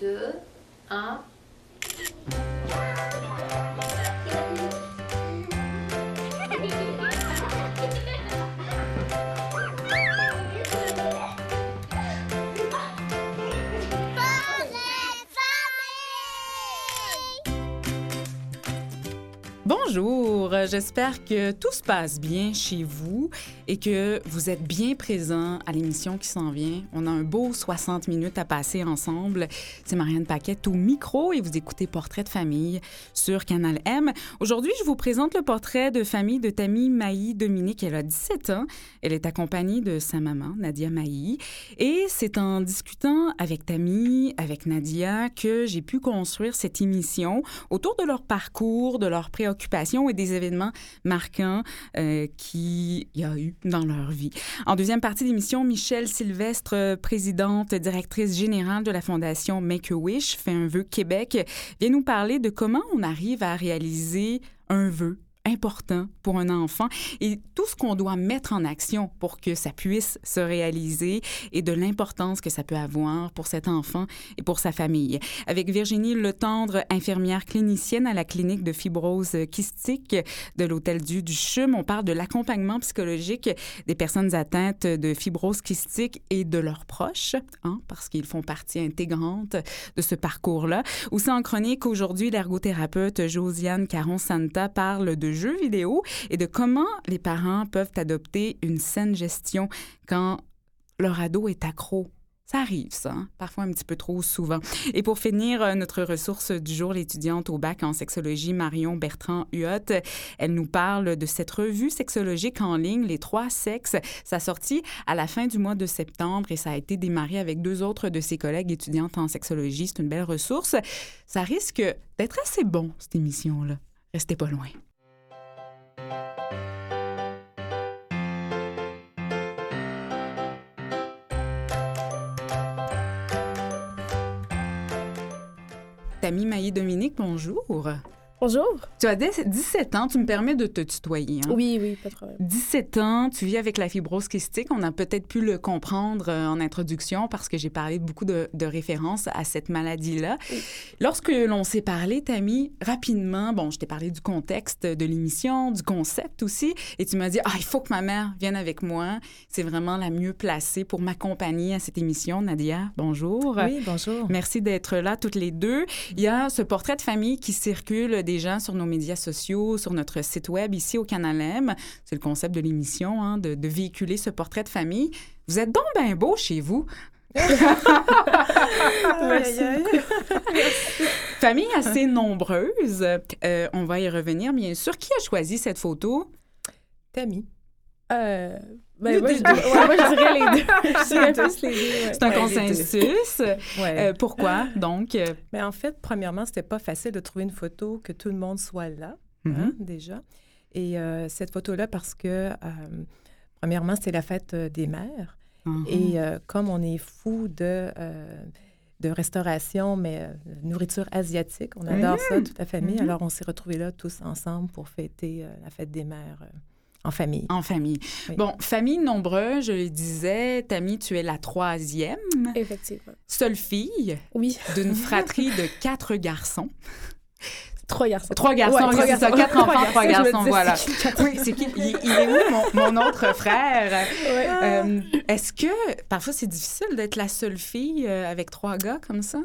2, 1. Bonjour, j'espère que tout se passe bien chez vous et que vous êtes bien présent à l'émission qui s'en vient. On a un beau 60 minutes à passer ensemble. C'est Marianne Paquette au micro et vous écoutez Portrait de famille sur Canal M. Aujourd'hui, je vous présente le portrait de famille de Tammy Maï Dominique. Elle a 17 ans. Elle est accompagnée de sa maman, Nadia Maï. Et c'est en discutant avec Tammy, avec Nadia, que j'ai pu construire cette émission autour de leur parcours, de leurs préoccupations et des événements marquants euh, qu'il y a eu dans leur vie. En deuxième partie d'émission, Michelle Sylvestre, présidente directrice générale de la Fondation Make-A-Wish, fait un vœu Québec, vient nous parler de comment on arrive à réaliser un vœu important pour un enfant et tout ce qu'on doit mettre en action pour que ça puisse se réaliser et de l'importance que ça peut avoir pour cet enfant et pour sa famille. Avec Virginie Letendre, infirmière clinicienne à la clinique de fibrose kystique de l'Hôtel Dieu du CHUM, on parle de l'accompagnement psychologique des personnes atteintes de fibrose kystique et de leurs proches, hein, parce qu'ils font partie intégrante de ce parcours-là. Aussi en chronique, aujourd'hui, l'ergothérapeute Josiane Caron-Santa parle de jeux vidéo et de comment les parents peuvent adopter une saine gestion quand leur ado est accro. Ça arrive, ça, hein? parfois un petit peu trop souvent. Et pour finir, euh, notre ressource du jour, l'étudiante au bac en sexologie Marion Bertrand Huot, elle nous parle de cette revue sexologique en ligne, Les Trois Sexes. Ça sorti à la fin du mois de septembre et ça a été démarré avec deux autres de ses collègues étudiantes en sexologie. C'est une belle ressource. Ça risque d'être assez bon, cette émission-là. Restez pas loin. Tammy Maillé-Dominique, bonjour. Bonjour. Tu as 17 ans, tu me permets de te tutoyer. Hein? Oui, oui, pas de problème. 17 ans, tu vis avec la fibrose kystique. On a peut-être pu le comprendre euh, en introduction parce que j'ai parlé de beaucoup de, de références à cette maladie-là. Oui. Lorsque l'on s'est parlé, Tammy, rapidement, bon, je t'ai parlé du contexte de l'émission, du concept aussi, et tu m'as dit, ah, il faut que ma mère vienne avec moi. C'est vraiment la mieux placée pour m'accompagner à cette émission. Nadia, bonjour. Oui, bonjour. Merci d'être là toutes les deux. Il y a ce portrait de famille qui circule des gens sur nos médias sociaux, sur notre site web ici au Canal M. C'est le concept de l'émission, hein, de, de, véhiculer ce portrait de famille. Vous êtes donc bien beau chez vous. Merci. Famille assez nombreuse. Euh, on va y revenir, bien sûr. Qui a choisi cette photo? Tammy. Euh, ben, moi, je, ouais, moi, je dirais les deux. Je dirais plus les deux. Ouais. C'est un Ouais, consensus. Ouais. Euh, pourquoi, donc? euh, Mais en fait, premièrement, c'était pas facile de trouver une photo que tout le monde soit là, Mhm. hein, déjà. Et euh, cette photo-là, parce que, euh, premièrement, c'était la fête des mères. mhm. Et euh, comme on est fou de, euh, de restauration, mais euh, nourriture asiatique, on adore ça, toute la famille. Mhm. Alors, on s'est retrouvés là tous ensemble pour fêter euh, la fête des mères euh, en famille. En famille. Oui. Bon, famille nombreuse, je le disais, Tammy, tu es la troisième, Effectivement. seule fille Oui. d'une fratrie de quatre garçons. Trois garçons. Trois garçons, Ouais, trois ça, quatre enfants, trois garçons, voilà. c'est qui, quatre Oui, c'est qui? Il, il est où, mon, mon autre frère? Ouais. Euh, Est-ce que parfois c'est difficile d'être la seule fille euh, avec trois gars comme ça?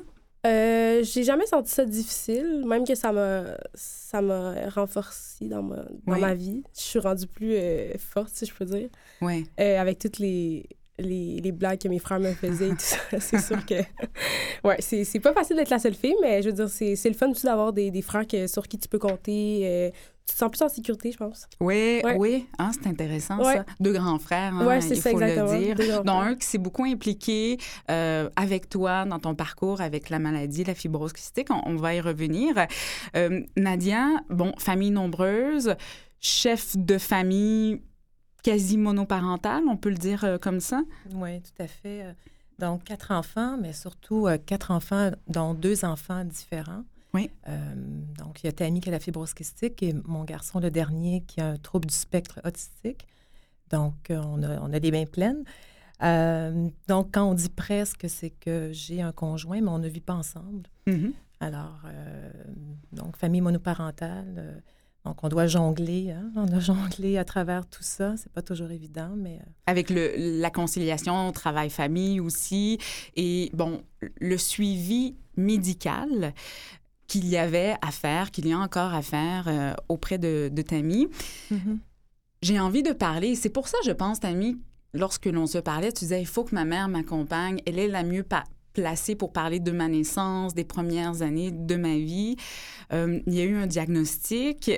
Euh, j'ai jamais senti ça difficile, même que ça m'a ça m'a renforcé dans ma dans Oui. ma vie. Je suis rendue plus euh, forte, si je peux dire, Oui. euh, avec toutes les les, les blagues que mes frères me faisaient et tout ça. C'est sûr que ouais, c'est c'est pas facile d'être la seule fille, mais je veux dire c'est c'est le fun aussi d'avoir des, des frères que, sur qui tu peux compter. euh, tu te sens plus en sécurité, je pense. Oui, Ouais. oui. Ah, c'est intéressant, Ouais. ça. Deux grands frères, hein, ouais, c'est il ça faut exactement. le dire. Dont un qui s'est beaucoup impliqué euh, avec toi dans ton parcours avec la maladie, la fibrose kystique. On, on va y revenir. Euh, Nadia, bon, famille nombreuse, chef de famille quasi monoparentale, on peut le dire euh, comme ça? Oui, tout à fait. Euh, Donc, quatre enfants, mais surtout euh, quatre enfants, dont deux enfants différents. Oui. Donc, il y a Tammy qui a la fibrose kystique et mon garçon, le dernier, qui a un trouble du spectre autistique. Donc, on, a, on a les mains pleines. Euh, donc, quand on dit presque, c'est que j'ai un conjoint, mais on ne vit pas ensemble. Mhm. Alors, euh, donc, famille monoparentale. euh, donc, on doit jongler. hein. On doit jongler à travers tout ça. C'est pas toujours évident, mais euh, Avec le, la conciliation travail-famille aussi. Et bon, le suivi médical qu'il y avait à faire, qu'il y a encore à faire euh, auprès de, de Tammy. J'ai envie de parler. C'est pour ça, je pense, Tammy, lorsque l'on se parlait, tu disais, il faut que ma mère m'accompagne. Elle est la mieux placée pour parler de ma naissance, des premières années de ma vie. Euh, il y a eu un diagnostic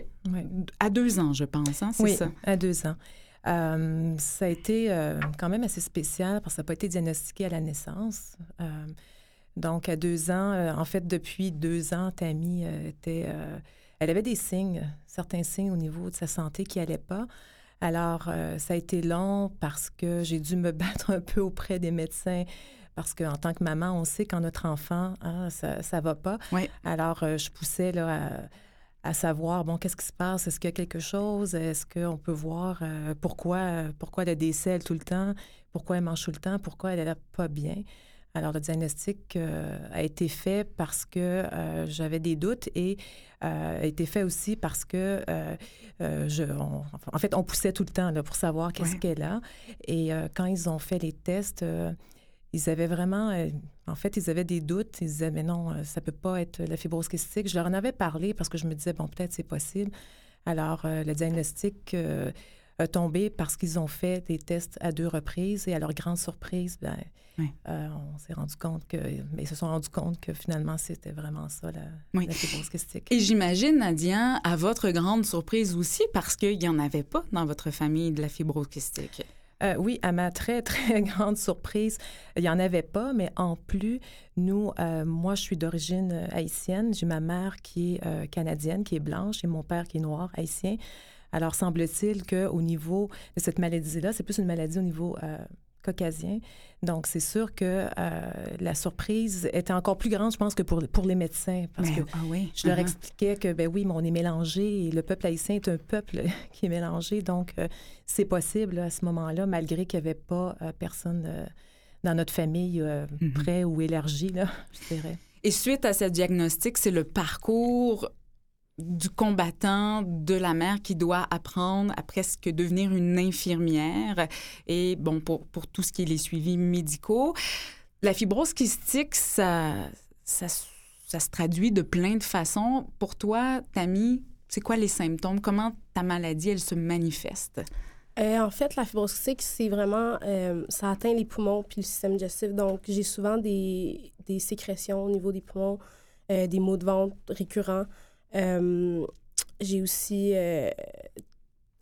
à deux ans, je pense, hein, c'est oui, ça? à deux ans. Euh, ça a été euh, quand même assez spécial parce que ça n'a pas été diagnostiqué à la naissance. Donc, à deux ans, en fait, depuis deux ans, Tammy était... elle avait des signes, certains signes au niveau de sa santé qui n'allaient pas. Alors, ça a été long parce que j'ai dû me battre un peu auprès des médecins parce qu'en tant que maman, on sait quand notre enfant, hein, ça ne va pas. Oui. Alors, euh, je poussais là, à, à savoir, bon, qu'est-ce qui se passe? Est-ce qu'il y a quelque chose? Est-ce qu'on peut voir euh, pourquoi, pourquoi elle selles tout le temps? Pourquoi elle mange tout le temps? Pourquoi elle n'est pas bien? Alors, le diagnostic euh, a été fait parce que euh, j'avais des doutes et euh, a été fait aussi parce que, je, on- en fait, on poussait tout le temps là, pour savoir qu'est-ce Ouais. qu'elle a. Et quand ils ont fait les tests, ils avaient vraiment, euh, en fait, ils avaient des doutes. Ils disaient, mais non, euh, ça peut pas être la fibrose kystique. Je leur en avais parlé parce que je me disais, bon, peut-être c'est possible. Alors, euh, le diagnostic euh, a tombé parce qu'ils ont fait des tests à deux reprises et à leur grande surprise, ben, Oui. on s'est rendu compte que, mais ils se sont rendus compte que finalement, c'était vraiment ça, la, Oui. la fibrose kystique. Et j'imagine, Nadia, à votre grande surprise aussi, parce qu'il n'y en avait pas dans votre famille de la fibrose kystique. Euh, oui, à ma très, très grande surprise, il n'y en avait pas, mais en plus, nous, euh, moi, je suis d'origine euh, haïtienne. J'ai ma mère qui est canadienne, qui est blanche, et mon père qui est noir, haïtien. Alors, semble-t-il qu'au niveau de cette maladie-là, c'est plus une maladie au niveau caucasien. Donc, c'est sûr que euh, la surprise était encore plus grande, je pense, que pour, pour les médecins. Parce Mais- que ah oui. je leur uh-huh. expliquais que, ben oui, mais on est mélangé et le peuple haïtien est un peuple qui est mélangé. Donc, euh, c'est possible à ce moment-là, malgré qu'il n'y avait pas euh, personne euh, dans notre famille euh, Mhm. près ou élargi, là, je dirais. Et suite à ce diagnostic, c'est le parcours du combattant, de la mère qui doit apprendre à presque devenir une infirmière. Et bon, pour, pour tout ce qui est les suivis médicaux, la fibrose kystique, ça, ça, se traduit de plein de façons. Pour toi, Tammy, c'est quoi les symptômes? Comment ta maladie, elle se manifeste? Euh, en fait, la fibrose kystique, c'est vraiment... euh, ça atteint les poumons puis le système digestif. Donc, j'ai souvent des, des sécrétions au niveau des poumons, euh, des maux de ventre récurrents. Euh, j'ai aussi... euh,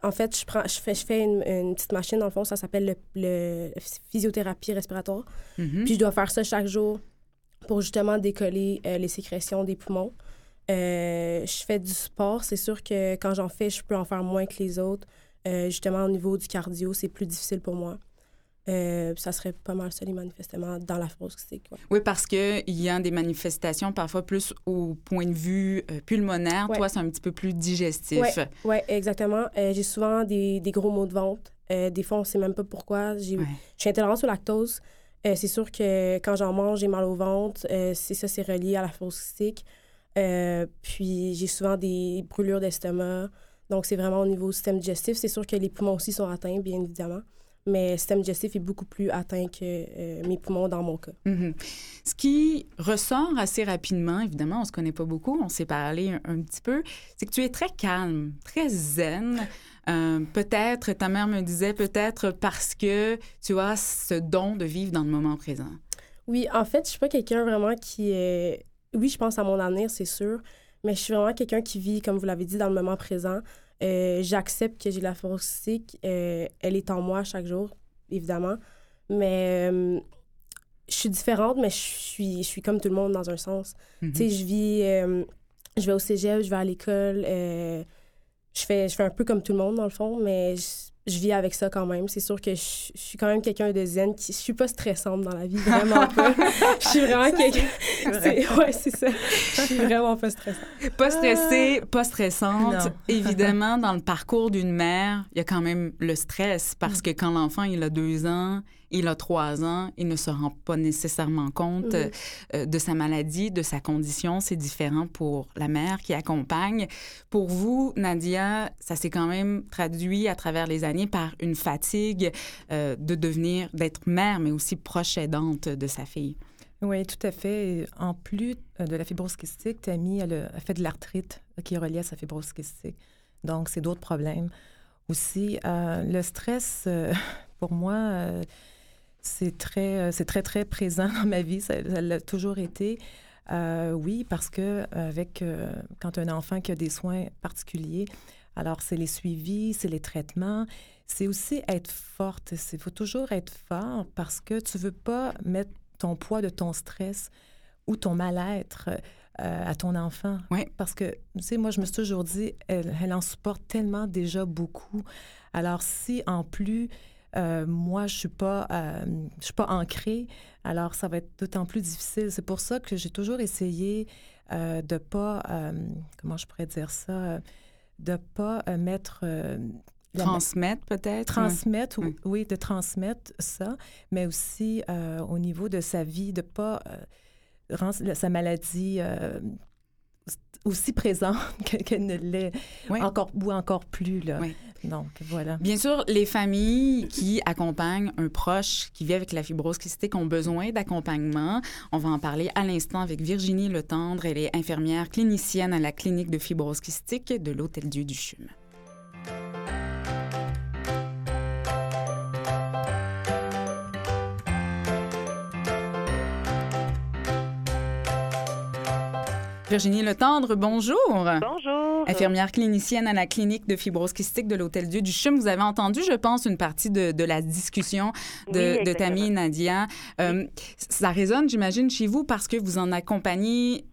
en fait, je, prends, je fais, je fais une, une petite machine, dans le fond, ça s'appelle le, le physiothérapie respiratoire. Mhm. Puis je dois faire ça chaque jour pour justement décoller euh, les sécrétions des poumons. Euh, je fais du sport. C'est sûr que quand j'en fais, je peux en faire moins que les autres. Euh, justement, au niveau du cardio, c'est plus difficile pour moi. Euh, ça serait pas mal ça, les manifestement, dans la kystique. ouais. Oui, parce qu'il y a des manifestations parfois plus au point de vue euh, pulmonaire. Ouais. Toi, c'est un petit peu plus digestif. Ouais. Oui, exactement. Euh, j'ai souvent des, des gros maux de ventre. Des fois, on sait même pas pourquoi. J'ai, Ouais. Je suis intolérante au lactose. C'est sûr que quand j'en mange, j'ai mal au ventre. C'est ça, c'est relié à la fibrose kystique. Euh, puis j'ai souvent des brûlures d'estomac. Donc, c'est vraiment au niveau du système digestif. C'est sûr que les poumons aussi sont atteints, bien évidemment. Mais le système digestif est beaucoup plus atteint que euh, mes poumons dans mon cas. Mhm. Ce qui ressort assez rapidement, évidemment, on se connaît pas beaucoup, on s'est parlé un, un petit peu, c'est que tu es très calme, très zen. Euh, peut-être, ta mère me disait, peut-être parce que tu as ce don de vivre dans le moment présent. Oui, en fait, je suis pas quelqu'un vraiment qui est... Oui, je pense à mon avenir, c'est sûr, mais je suis vraiment quelqu'un qui vit, comme vous l'avez dit, dans le moment présent. Euh, J'accepte que j'ai la fibrose kystique. Euh, elle est en moi chaque jour, évidemment. Mais euh, je suis différente, mais je suis, je suis comme tout le monde dans un sens. Mhm. Tu sais, je vis... je vais au cégep, je vais à l'école. je, fais, je fais un peu comme tout le monde, dans le fond, mais je- je vis avec ça quand même. C'est sûr que je, suis quand même quelqu'un de zen. Qui, je suis pas stressante dans la vie, vraiment pas. je suis vraiment quelqu'un... Ouais, c'est ça. Je suis vraiment pas stressante. Pas stressée, pas stressante. Évidemment, dans le parcours d'une mère, il y a quand même le stress parce mm. que quand l'enfant, il a deux ans, il a trois ans, il ne se rend pas nécessairement compte mm. euh, de sa maladie, de sa condition. C'est différent pour la mère qui accompagne. Pour vous, Nadia, ça s'est quand même traduit à travers les années par une fatigue euh, de devenir, d'être mère, mais aussi proche aidante de sa fille. Oui, tout à fait. En plus euh, de la fibrose kystique, Tammy a fait de l'arthrite qui est reliée à sa fibrose kystique. Donc, c'est d'autres problèmes. Aussi, le stress, pour moi, c'est très, euh, c'est très, très présent dans ma vie. Ça, l'a toujours été. Euh, oui, parce que avec euh, quand un enfant qui a des soins particuliers, alors c'est les suivis, c'est les traitements, c'est aussi être forte. Il faut toujours être fort parce que tu veux pas mettre ton poids de ton stress ou ton mal-être à ton enfant. Oui. Parce que, tu sais, moi, je me suis toujours dit, elle, elle en supporte tellement déjà beaucoup. Alors, si en plus, euh, moi, je suis pas, euh, je suis pas ancrée. Alors, ça va être d'autant plus difficile. C'est pour ça que j'ai toujours essayé euh, de pas, comment je pourrais dire ça, de pas mettre Transmettre peut-être? Transmettre, oui. de transmettre ça, mais aussi au niveau de sa vie, de pas rendre sa maladie aussi présente qu'elle ne l'est encore ou encore plus. Là. Donc, voilà. Bien sûr, les familles qui accompagnent un proche qui vit avec la fibrose kystique ont besoin d'accompagnement. On va en parler à l'instant avec Virginie Letendre. Elle est infirmière clinicienne à la clinique de fibrose kystique de l'Hôtel Dieu du CHUM. Virginie Letendre, bonjour. Bonjour. Infirmière clinicienne à la clinique de fibrose kystique de l'Hôtel Dieu du CHUM. Vous avez entendu, je pense, une partie de, la discussion de, de Tammy et Nadia. Euh, ça résonne, j'imagine, chez vous parce que vous en accompagnez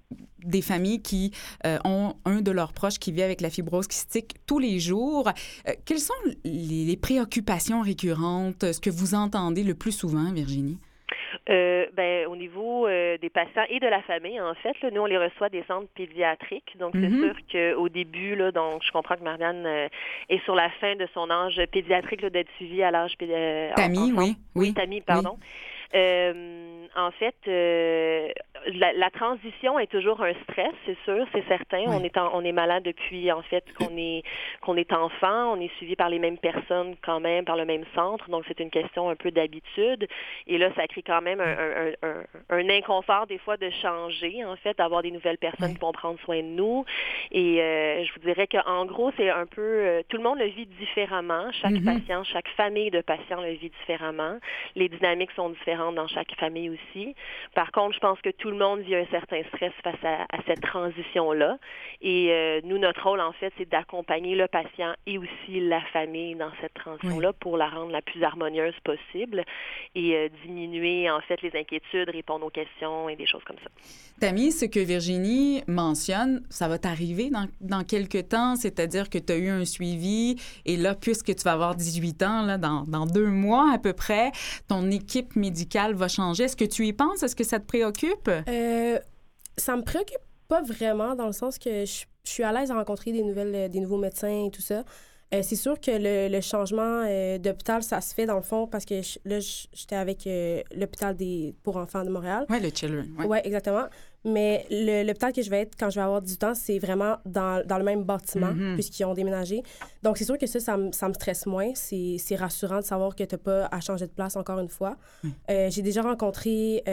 des familles qui euh, ont un de leurs proches qui vit avec la fibrose kystique tous les jours. Euh, quelles sont les préoccupations récurrentes, ce que vous entendez le plus souvent, Virginie? Euh, ben, au niveau euh, des patients et de la famille, en fait, là, nous, on les reçoit des centres pédiatriques. Donc, c'est mm-hmm. sûr qu'au début, là, donc, je comprends que Marianne euh, est sur la fin de son âge pédiatrique d'être suivie à l'âge pédiatrique. Tammy, oui. Oui, Tammy, pardon. en fait, la, transition est toujours un stress, c'est sûr, c'est certain. On est on est malade depuis en fait qu'on est qu'on est enfant, on est suivi par les mêmes personnes quand même, par le même centre, donc c'est une question un peu d'habitude. Et là, ça crée quand même un, un, un, inconfort des fois de changer, en fait, d'avoir des nouvelles personnes qui vont prendre soin de nous. Et euh, je vous dirais qu'en gros, c'est un peu euh, tout le monde le vit différemment. Chaque mm-hmm. patient, chaque famille de patients le vit différemment. Les dynamiques sont différentes dans chaque famille aussi. Par contre, je pense que tout le monde vit un certain stress face à, cette transition-là. Et euh, nous, notre rôle, en fait, c'est d'accompagner le patient et aussi la famille dans cette transition-là pour la rendre la plus harmonieuse possible et euh, diminuer, en fait, les inquiétudes, répondre aux questions et des choses comme ça. Tammy, ce que Virginie mentionne, ça va t'arriver dans, dans quelques temps, c'est-à-dire que tu as eu un suivi et là, puisque tu vas avoir 18 ans, là, dans, dans deux mois à peu près, ton équipe médicale va changer. Est-ce que tu y penses? Est-ce que ça te préoccupe? Euh, ça me préoccupe pas vraiment dans le sens que je, suis à l'aise à rencontrer des, nouvelles, des nouveaux médecins et tout ça. Euh, c'est sûr que le, changement euh, d'hôpital, ça se fait dans le fond parce que là, j'étais avec l'hôpital des pour enfants de Montréal. Oui, le Children. Oui, ouais, exactement. Mais l'hôpital que je vais être quand je vais avoir 18 ans, c'est vraiment dans, dans, le même bâtiment, mm-hmm. puisqu'ils ont déménagé. Donc, c'est sûr que ça, ça, me, ça me stresse moins. C'est rassurant de savoir que tu n'as pas à changer de place encore une fois. J'ai déjà rencontré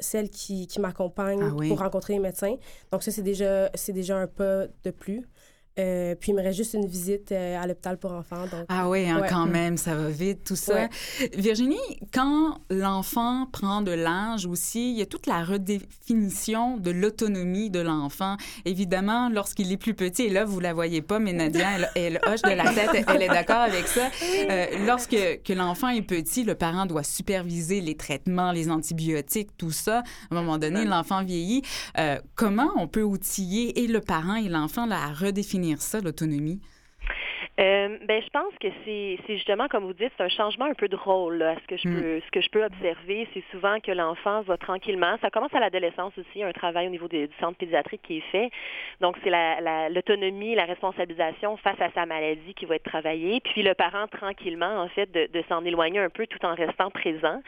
celle qui, qui m'accompagne ah pour rencontrer les médecins. Donc ça, c'est déjà, c'est déjà un pas de plus. Euh, puis il me reste juste une visite euh, à l'hôpital pour enfants. Donc, ah oui, hein, quand même, ça va vite, tout ça. Virginie, quand l'enfant prend de l'âge aussi, il y a toute la redéfinition de l'autonomie de l'enfant. Évidemment, lorsqu'il est plus petit, et là, vous la voyez pas, mais Nadia, elle, hoche de la tête, elle est d'accord avec ça. Euh, lorsque que l'enfant est petit, le parent doit superviser les traitements, les antibiotiques, tout ça. À un moment donné, l'enfant vieillit. comment on peut outiller et le parent et l'enfant à redéfinir ça, l'autonomie? Euh, ben, je pense que c'est justement, comme vous dites, c'est un changement un peu de rôle. ce que je mm. peux, ce que je peux observer, c'est souvent que l'enfant va tranquillement. Ça commence à l'adolescence aussi, un travail au niveau du centre pédiatrique qui est fait. Donc, c'est l'autonomie, la, la, responsabilisation face à sa maladie qui va être travaillée. Puis le parent, tranquillement, en fait, de, de s'en éloigner un peu tout en restant présent.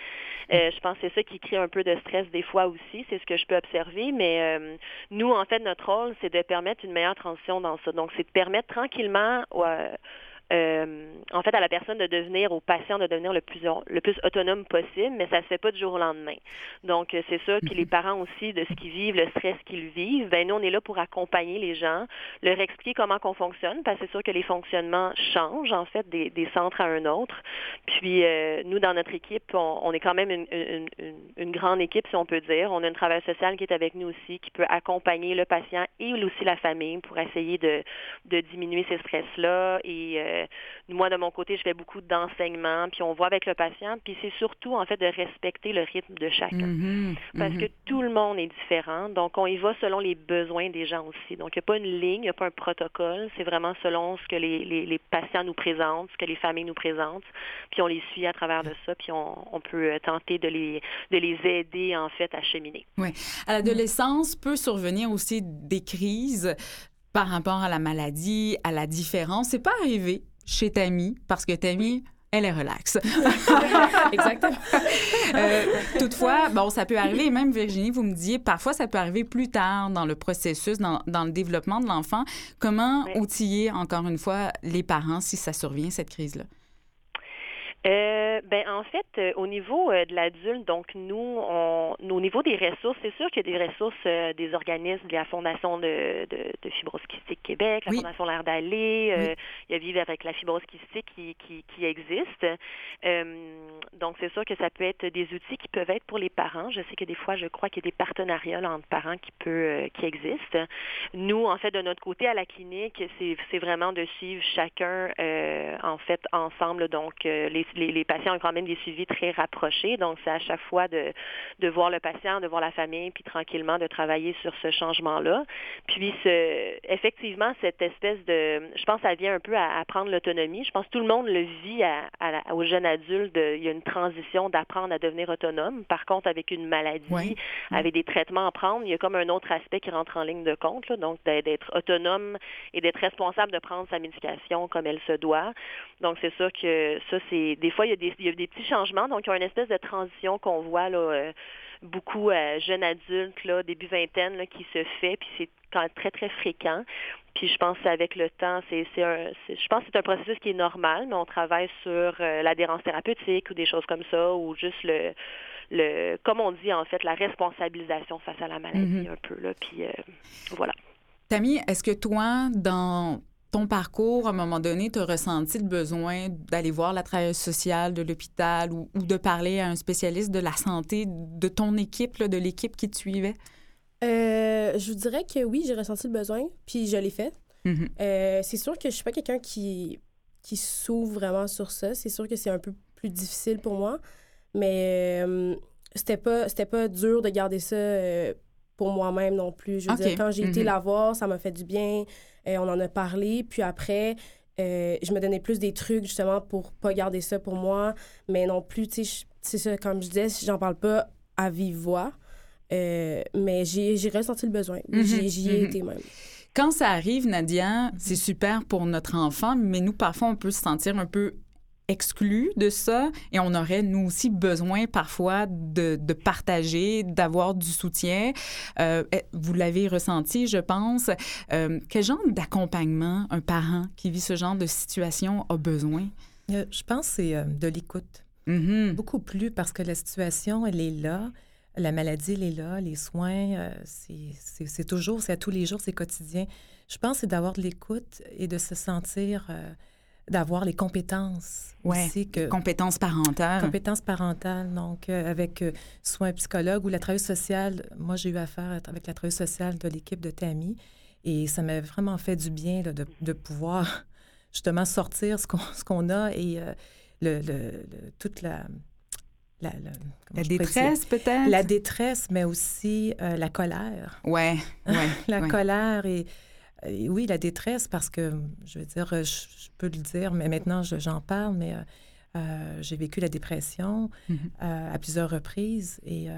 Euh, je pense que c'est ça qui crée un peu de stress des fois aussi. C'est ce que je peux observer. Mais euh, nous, en fait, notre rôle, c'est de permettre une meilleure transition dans ça. Donc, c'est de permettre tranquillement it. Euh, en fait, à la personne de devenir, au patient de devenir le plus, le plus autonome possible, mais ça se fait pas du jour au lendemain. Donc, euh, c'est ça. Puis les parents aussi, de ce qu'ils vivent, le stress qu'ils vivent, ben nous, on est là pour accompagner les gens, leur expliquer comment qu'on fonctionne, parce que c'est sûr que les fonctionnements changent, en fait, des, des centres à un autre. Puis, euh, nous, dans notre équipe, on, est quand même une, une, une, grande équipe, si on peut dire. On a un travail social qui est avec nous aussi, qui peut accompagner le patient et aussi la famille pour essayer de, de diminuer ces stress-là et euh, moi, de mon côté, je fais beaucoup d'enseignement, puis on voit avec le patient, puis c'est surtout, en fait, de respecter le rythme de chacun. Mm-hmm. Parce que mm-hmm. tout le monde est différent, donc on y va selon les besoins des gens aussi. Donc, il n'y a pas une ligne, il n'y a pas un protocole, c'est vraiment selon ce que les, les, patients nous présentent, ce que les familles nous présentent, puis on les suit à travers de ça, puis on, on peut euh, tenter de les, de les aider, en fait, à cheminer. Oui. À l'adolescence peut survenir aussi des crises par rapport à la maladie, à la différence. C'est pas arrivé chez Tammy parce que Tammy, elle est relaxe. Exactement. Euh, toutefois, bon, ça peut arriver, même Virginie, vous me disiez, parfois ça peut arriver plus tard dans le processus, dans, le développement de l'enfant. Comment outiller, encore une fois, les parents si ça survient, cette crise-là? Euh, ben en fait, euh, au niveau euh, de l'adulte, donc nous, on, au niveau des ressources, c'est sûr qu'il y a des ressources euh, des organismes, de la Fondation de, de, de Fibrose Québec, la Fondation L'air d'aller, il y a Vivre avec la fibrose kystique qui, qui, qui existe. donc c'est sûr que ça peut être des outils qui peuvent être pour les parents. Je sais que des fois, je crois qu'il y a des partenariats entre parents qui peut qui existent. Nous, en fait, de notre côté à la clinique, c'est vraiment de suivre chacun en fait ensemble, donc les les, patients ont quand même des suivis très rapprochés. Donc, c'est à chaque fois de, de voir le patient, de voir la famille, puis tranquillement de travailler sur ce changement-là. Puis, ce, effectivement, cette espèce de... Je pense que ça vient un peu à, prendre l'autonomie. Je pense que tout le monde le vit à, aux jeunes adultes. il y a une transition d'apprendre à devenir autonome. Par contre, avec une maladie, avec des traitements à prendre, il y a comme un autre aspect qui rentre en ligne de compte. donc, d'être autonome et d'être responsable de prendre sa médication comme elle se doit. Donc, c'est ça que ça, c'est des fois, il y, a des, il y a des petits changements. Donc, il y a une espèce de transition qu'on voit là, euh, beaucoup euh, jeunes adultes, là, début vingtaine, là, qui se fait, puis c'est quand même très, très fréquent. Puis je pense qu'avec le temps, c'est, c'est un, je pense que c'est un processus qui est normal, mais on travaille sur euh, l'adhérence thérapeutique ou des choses comme ça, ou juste le, le, comme on dit en fait, la responsabilisation face à la maladie mm-hmm. un peu là. Puis voilà. Tammy, est-ce que toi, dans ton parcours, à un moment donné, tu as ressenti le besoin d'aller voir la travailleuse sociale de l'hôpital ou, de parler à un spécialiste de la santé de ton équipe, de l'équipe qui te suivait? Euh, je vous dirais que oui, j'ai ressenti le besoin, puis je l'ai fait. Mm-hmm. Euh, c'est sûr que je suis pas quelqu'un qui, qui s'ouvre vraiment sur ça. C'est sûr que c'est un peu plus difficile pour moi, mais euh, c'était pas c'était pas dur de garder ça pour moi-même non plus. Je veux dire, quand j'ai été mm-hmm. la voir, ça m'a fait du bien. Euh, on en a parlé. Puis après, euh, je me donnais plus des trucs justement pour pas garder ça pour moi. Mais non plus, tu sais, c'est ça, comme je disais, j'en parle pas à vive voix. Euh, mais j'ai ressenti le besoin. Mm-hmm. J'y ai mm-hmm. été même. Quand ça arrive, Nadia, c'est super pour notre enfant, mais nous, parfois, on peut se sentir un peu exclus de ça et on aurait, nous aussi, besoin parfois de, de partager, d'avoir du soutien. Euh, eh, vous l'avez ressenti, je pense. Euh, quel genre d'accompagnement un parent qui vit ce genre de situation a besoin? Euh, je pense que c'est de l'écoute. Mm-hmm. Beaucoup plus parce que la situation, elle est là. La maladie, elle est là. Les soins, c'est toujours, c'est à tous les jours, c'est quotidien. Je pense que c'est d'avoir de l'écoute et de se sentir d'avoir les compétences ouais, aussi. Que, compétences parentales. Compétences parentales, donc euh, avec euh, soit un psychologue ou la travailleuse sociale. Moi, j'ai eu affaire avec la travailleuse sociale de l'équipe de Tammy et ça m'a vraiment fait du bien de, de, pouvoir justement sortir ce qu'on qu'on a et euh, le, le, toute la... La, la détresse, peut-être? La détresse, mais aussi la colère. Ouais, ouais. la colère et oui, la détresse, parce que, je veux dire, je, peux le dire, mais maintenant, j'en parle, mais j'ai vécu la dépression mm-hmm. à plusieurs reprises. Et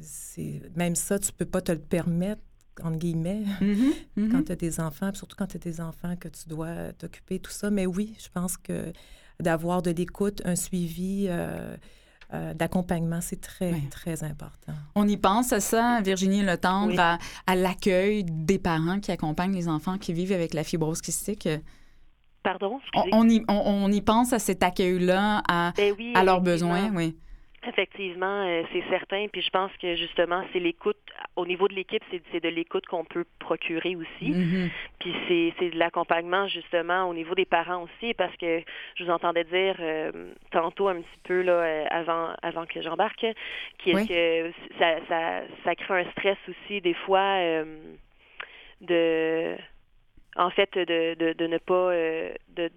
c'est même ça, tu peux pas te le permettre entre guillemets, mm-hmm. Mm-hmm. quand tu as des enfants, surtout quand tu as des enfants que tu dois t'occuper, tout ça. Mais oui, je pense que d'avoir de l'écoute, un suivi euh, d'accompagnement, c'est très, très important. On y pense à ça, Virginie Le Tendre, à, l'accueil des parents qui accompagnent les enfants qui vivent avec la fibrose kystique. Pardon? On, y, on, y, pense à cet accueil-là, à, ben à leurs besoins, oui. Effectivement, euh, c'est certain. Puis je pense que justement, c'est l'écoute. Au niveau de l'équipe, c'est de l'écoute qu'on peut procurer aussi. Mm-hmm. Puis c'est de l'accompagnement justement au niveau des parents aussi, parce que je vous entendais dire euh, tantôt un petit peu là euh, avant avant que j'embarque, qui est que ça, ça, ça crée un stress aussi des fois de en fait de, de, de ne pas de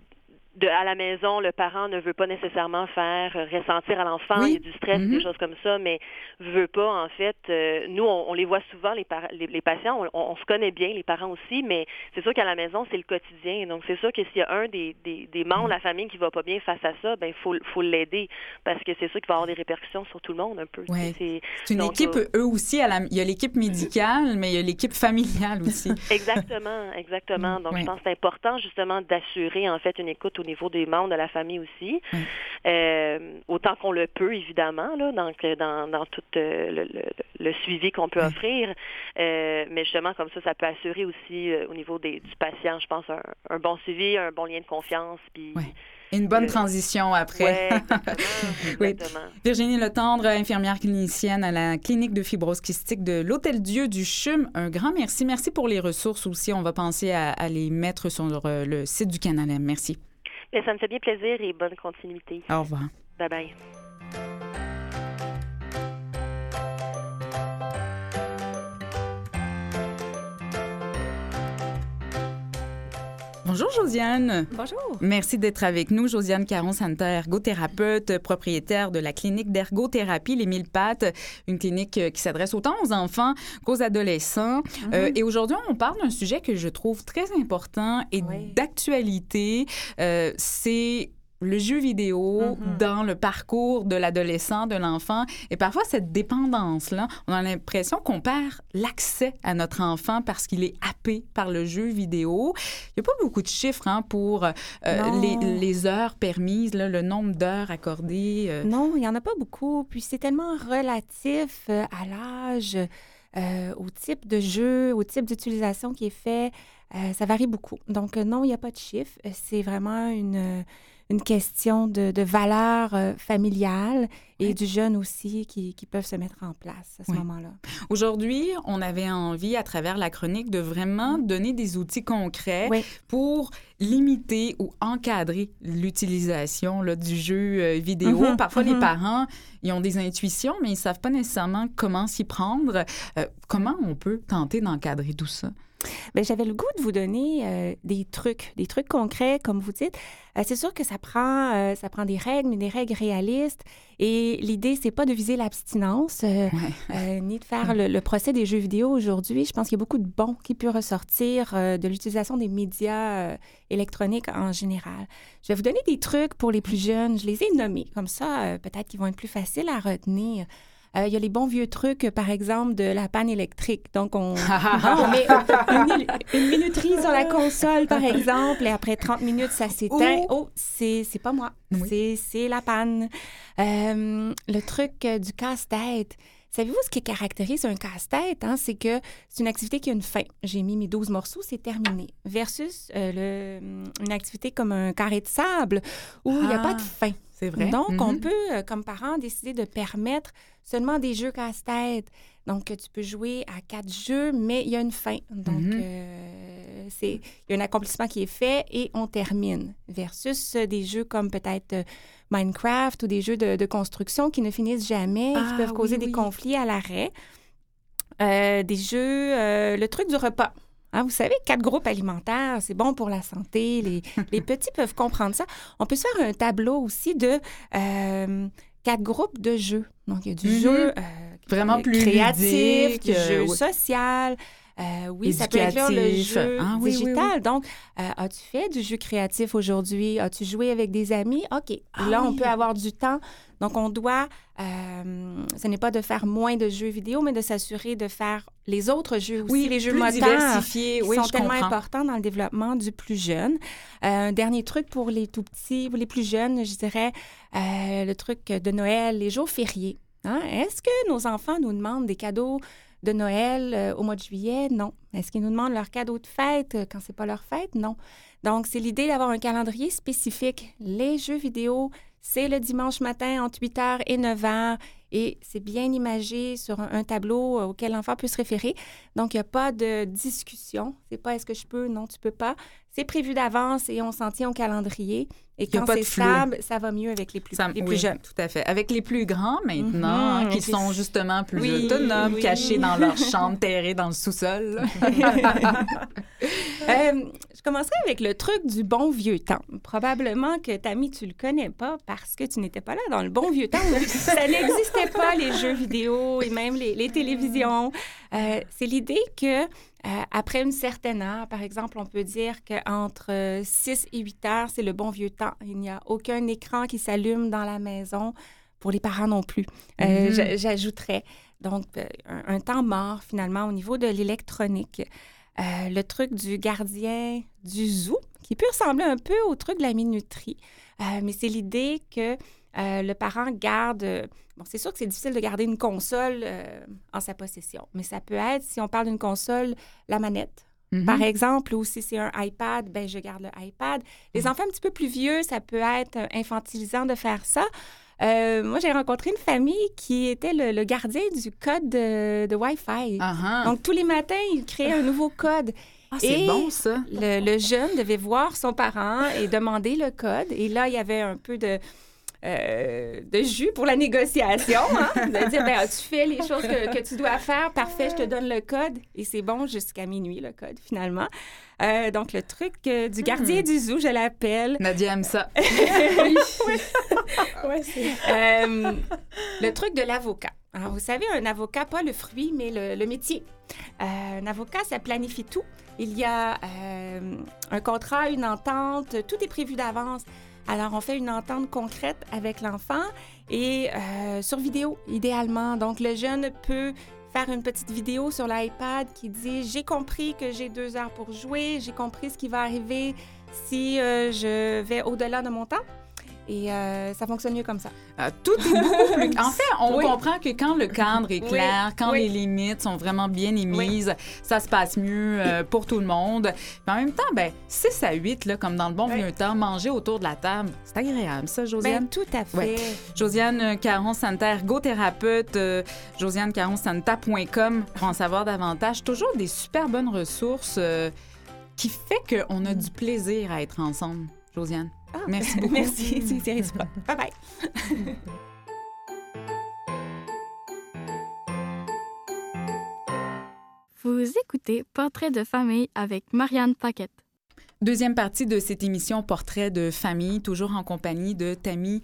de, à la maison, le parent ne veut pas nécessairement faire ressentir à l'enfant il y a du stress, des mm-hmm. choses comme ça, mais veut pas en fait. Euh, nous, on, les voit souvent les, les, patients, on, se connaît bien les parents aussi, mais c'est sûr qu'à la maison c'est le quotidien. Donc c'est sûr que s'il y a un des, des, des, membres de la famille qui va pas bien face à ça, ben faut faut l'aider parce que c'est sûr qu'il va avoir des répercussions sur tout le monde un peu. C'est une équipe euh, eux aussi. À la, il y a l'équipe médicale, mais il y a l'équipe familiale aussi. exactement, exactement. Donc je pense que c'est important justement d'assurer en fait une écoute au niveau des membres de la famille aussi, euh, autant qu'on le peut, évidemment, là, dans, dans, dans tout euh, le, suivi qu'on peut offrir. Euh, mais justement, comme ça, ça peut assurer aussi au niveau des, du patient, je pense, un, bon suivi, un bon lien de confiance. Puis, Une bonne transition après. oui, Virginie Letendre, infirmière clinicienne à la clinique de fibrose kystique de l'Hôtel Dieu du CHUM. Un grand merci. Merci pour les ressources aussi. On va penser à, à les mettre sur le site du Canada. Merci. Mais ça me fait bien plaisir et bonne continuité. Au revoir. Bye bye. Bonjour Josiane. Bonjour. Merci d'être avec nous. Josiane Caron-Santa, ergothérapeute, propriétaire de la clinique d'ergothérapie Les Mille Pattes, une clinique euh, qui s'adresse autant aux enfants qu'aux adolescents. Mhm. Euh, et aujourd'hui, on parle d'un sujet que je trouve très important et d'actualité. Euh, c'est le jeu vidéo mm-hmm. dans le parcours de l'adolescent, de l'enfant. Et parfois, cette dépendance-là, on a l'impression qu'on perd l'accès à notre enfant parce qu'il est happé par le jeu vidéo. Il n'y a pas beaucoup de chiffres hein, pour euh, les, heures permises, le nombre d'heures accordées. Euh. Non, il n'y en a pas beaucoup. Puis c'est tellement relatif euh, à l'âge, au type de jeu, au type d'utilisation qui est fait. ça varie beaucoup. Donc non, il n'y a pas de chiffres. C'est vraiment une une question de, de valeur euh, familiale et du jeune aussi qui, qui, peuvent se mettre en place à ce moment-là. Aujourd'hui, on avait envie, à travers la chronique, de vraiment donner des outils concrets pour limiter ou encadrer l'utilisation du jeu euh, vidéo. Mm-hmm. Parfois, les mm-hmm. parents, ils ont des intuitions, mais ils ne savent pas nécessairement comment s'y prendre. Euh, comment on peut tenter d'encadrer tout ça? Bien, j'avais le goût de vous donner euh, des trucs, des trucs concrets, comme vous dites. Euh, c'est sûr que ça prend, euh, ça prend des règles, mais des règles réalistes. Et l'idée, c'est pas de viser l'abstinence, ni de faire le, procès des jeux vidéo aujourd'hui. Je pense qu'il y a beaucoup de bons qui peuvent ressortir de l'utilisation des médias électroniques en général. Je vais vous donner des trucs pour les plus jeunes. Je les ai nommés. Comme ça, peut-être qu'ils vont être plus faciles à retenir. Euh, il y a les bons vieux trucs, par exemple, de la panne électrique. Donc, on, met une, minuterie sur la console, par exemple, et après 30 minutes, ça s'éteint. Oh, c'est, pas moi. C'est, la panne. Euh, le truc euh, du casse-tête. Savez-vous ce qui caractérise un casse-tête? Hein? C'est que c'est une activité qui a une fin. J'ai mis mes 12 morceaux, c'est terminé. Versus le, une activité comme un carré de sable où il n'y a pas de ah. fin. C'est vrai? Donc, on mm-hmm. peut, comme parent, décider de permettre seulement des jeux casse-tête. Donc, tu peux jouer à quatre jeux, mais il y a une fin. Donc, mm-hmm. euh, c'est il y a un accomplissement qui est fait et on termine. Versus des jeux comme peut-être euh, Minecraft ou des jeux de, construction qui ne finissent jamais, qui ah peuvent causer des conflits à l'arrêt. Euh, des jeux, le truc du repas. Hein, vous savez, quatre groupes alimentaires, c'est bon pour la santé. Les, les, petits peuvent comprendre ça. On peut se faire un tableau aussi de quatre groupes de jeux. Donc, il y a du mm-hmm. jeu euh, vraiment plus créatif, du jeu social. Euh, oui, ça peut inclure le jeu Ah, oui, digital. oui. Donc, euh, as-tu fait du jeu créatif aujourd'hui? As-tu joué avec des amis? OK. Ah Là, on peut avoir du temps. Donc, on doit, euh, ce n'est pas de faire moins de jeux vidéo, mais de s'assurer de faire les autres jeux aussi, les jeux moteurs diversifiés. qui sont tellement comprends. importants dans le développement du plus jeune. Un dernier truc pour les tout petits, pour les plus jeunes, je dirais le truc de Noël, les jours fériés. Hein? Est-ce que nos enfants nous demandent des cadeaux de Noël euh, au mois de juillet? Non. Est-ce qu'ils nous demandent leurs cadeaux de fête euh, quand c'est pas leur fête? Non. Donc, c'est l'idée d'avoir un calendrier spécifique. Les jeux vidéo, c'est le dimanche matin entre 8h et 9h et c'est bien imagé sur un, un tableau euh, auquel l'enfant peut se référer. Donc, il n'y a pas de discussion. C'est pas est-ce que je peux? Non, tu peux pas. C'est prévu d'avance et on s'en tient au calendrier. Et quand c'est stable, ça va mieux avec les plus, Ça- les oui, plus jeunes. Tout à fait. Avec les plus grands maintenant, Mhm, hein, qui sont justement plus Oui, autonomes, oui. cachés dans leur chambre, terrés dans le sous-sol. Euh, je commencerai avec le truc du bon vieux temps. Probablement que, Tammy, tu le connais pas parce que tu n'étais pas là dans le bon vieux temps. Ça n'existait pas, les jeux vidéo et même les, les télévisions. Euh, c'est l'idée que euh, après une certaine heure, par exemple, on peut dire qu'entre 6 et 8 heures, c'est le bon vieux temps. Il n'y a aucun écran qui s'allume dans la maison, pour les parents non plus. Euh, Mhm. j'a- J'ajouterais. Donc, euh, un, un temps mort, finalement, au niveau de l'électronique. Euh, le truc du gardien du zoo, qui peut ressembler un peu au truc de la minuterie. Euh, mais c'est l'idée que euh, le parent garde... euh, Bon, c'est sûr que c'est difficile de garder une console euh, en sa possession, mais ça peut être, si on parle d'une console, la manette. Mhm. Par exemple, ou si c'est un iPad, ben je garde le iPad. Les Mhm. enfants un petit peu plus vieux, ça peut être infantilisant de faire ça. Moi, j'ai rencontré une famille qui était le, le gardien du code de, de Wi-Fi. Ah, ah. Donc, tous les matins, il créait un nouveau code. Ah, c'est bon, ça. Le, le jeune devait voir son parent et demander le code. Et là, il y avait un peu de, euh, de jus pour la négociation. Hein? De dire, ben, tu fais les choses que, que tu dois faire? Parfait, je te donne le code. Et c'est bon jusqu'à minuit, le code, finalement. Euh, donc, le truc euh, du gardien du zoo, je l'appelle. Nadia aime ça. Ouais, c'est... Euh, le truc de l'avocat. Alors, vous savez, un avocat, pas le fruit, mais le, le métier. Un avocat, ça planifie tout. Il y a un contrat, une entente, tout est prévu d'avance. Alors, on fait une entente concrète avec l'enfant et euh, sur vidéo, idéalement. Donc, le jeune peut faire une petite vidéo sur l'iPad qui dit J'ai compris que j'ai deux heures pour jouer, j'ai compris ce qui va arriver si euh, je vais au-delà de mon temps. Et euh, ça fonctionne mieux comme ça. Euh, tout est beaucoup plus... En fait, on Oui. comprend que quand le cadre est Oui, clair, quand oui. les limites sont vraiment bien émises, ça se passe mieux euh, pour tout le monde. Puis en même temps, ben 6 à 8, là, comme dans le bon vieux temps, manger autour de la table, c'est agréable, ça, Josiane? Ben, tout à fait. Ouais. Josiane Caron-Santa, ergothérapeute, euh, josianecaronsanta.com pour en savoir davantage. Toujours des super bonnes ressources qui fait qu'on a du plaisir à être ensemble, Josiane. Ah, Merci beaucoup. Merci, c'est réciproque. Bye bye. Vous écoutez Portrait de famille avec Marianne Paquette. Deuxième partie de cette émission Portrait de famille, toujours en compagnie de Tammy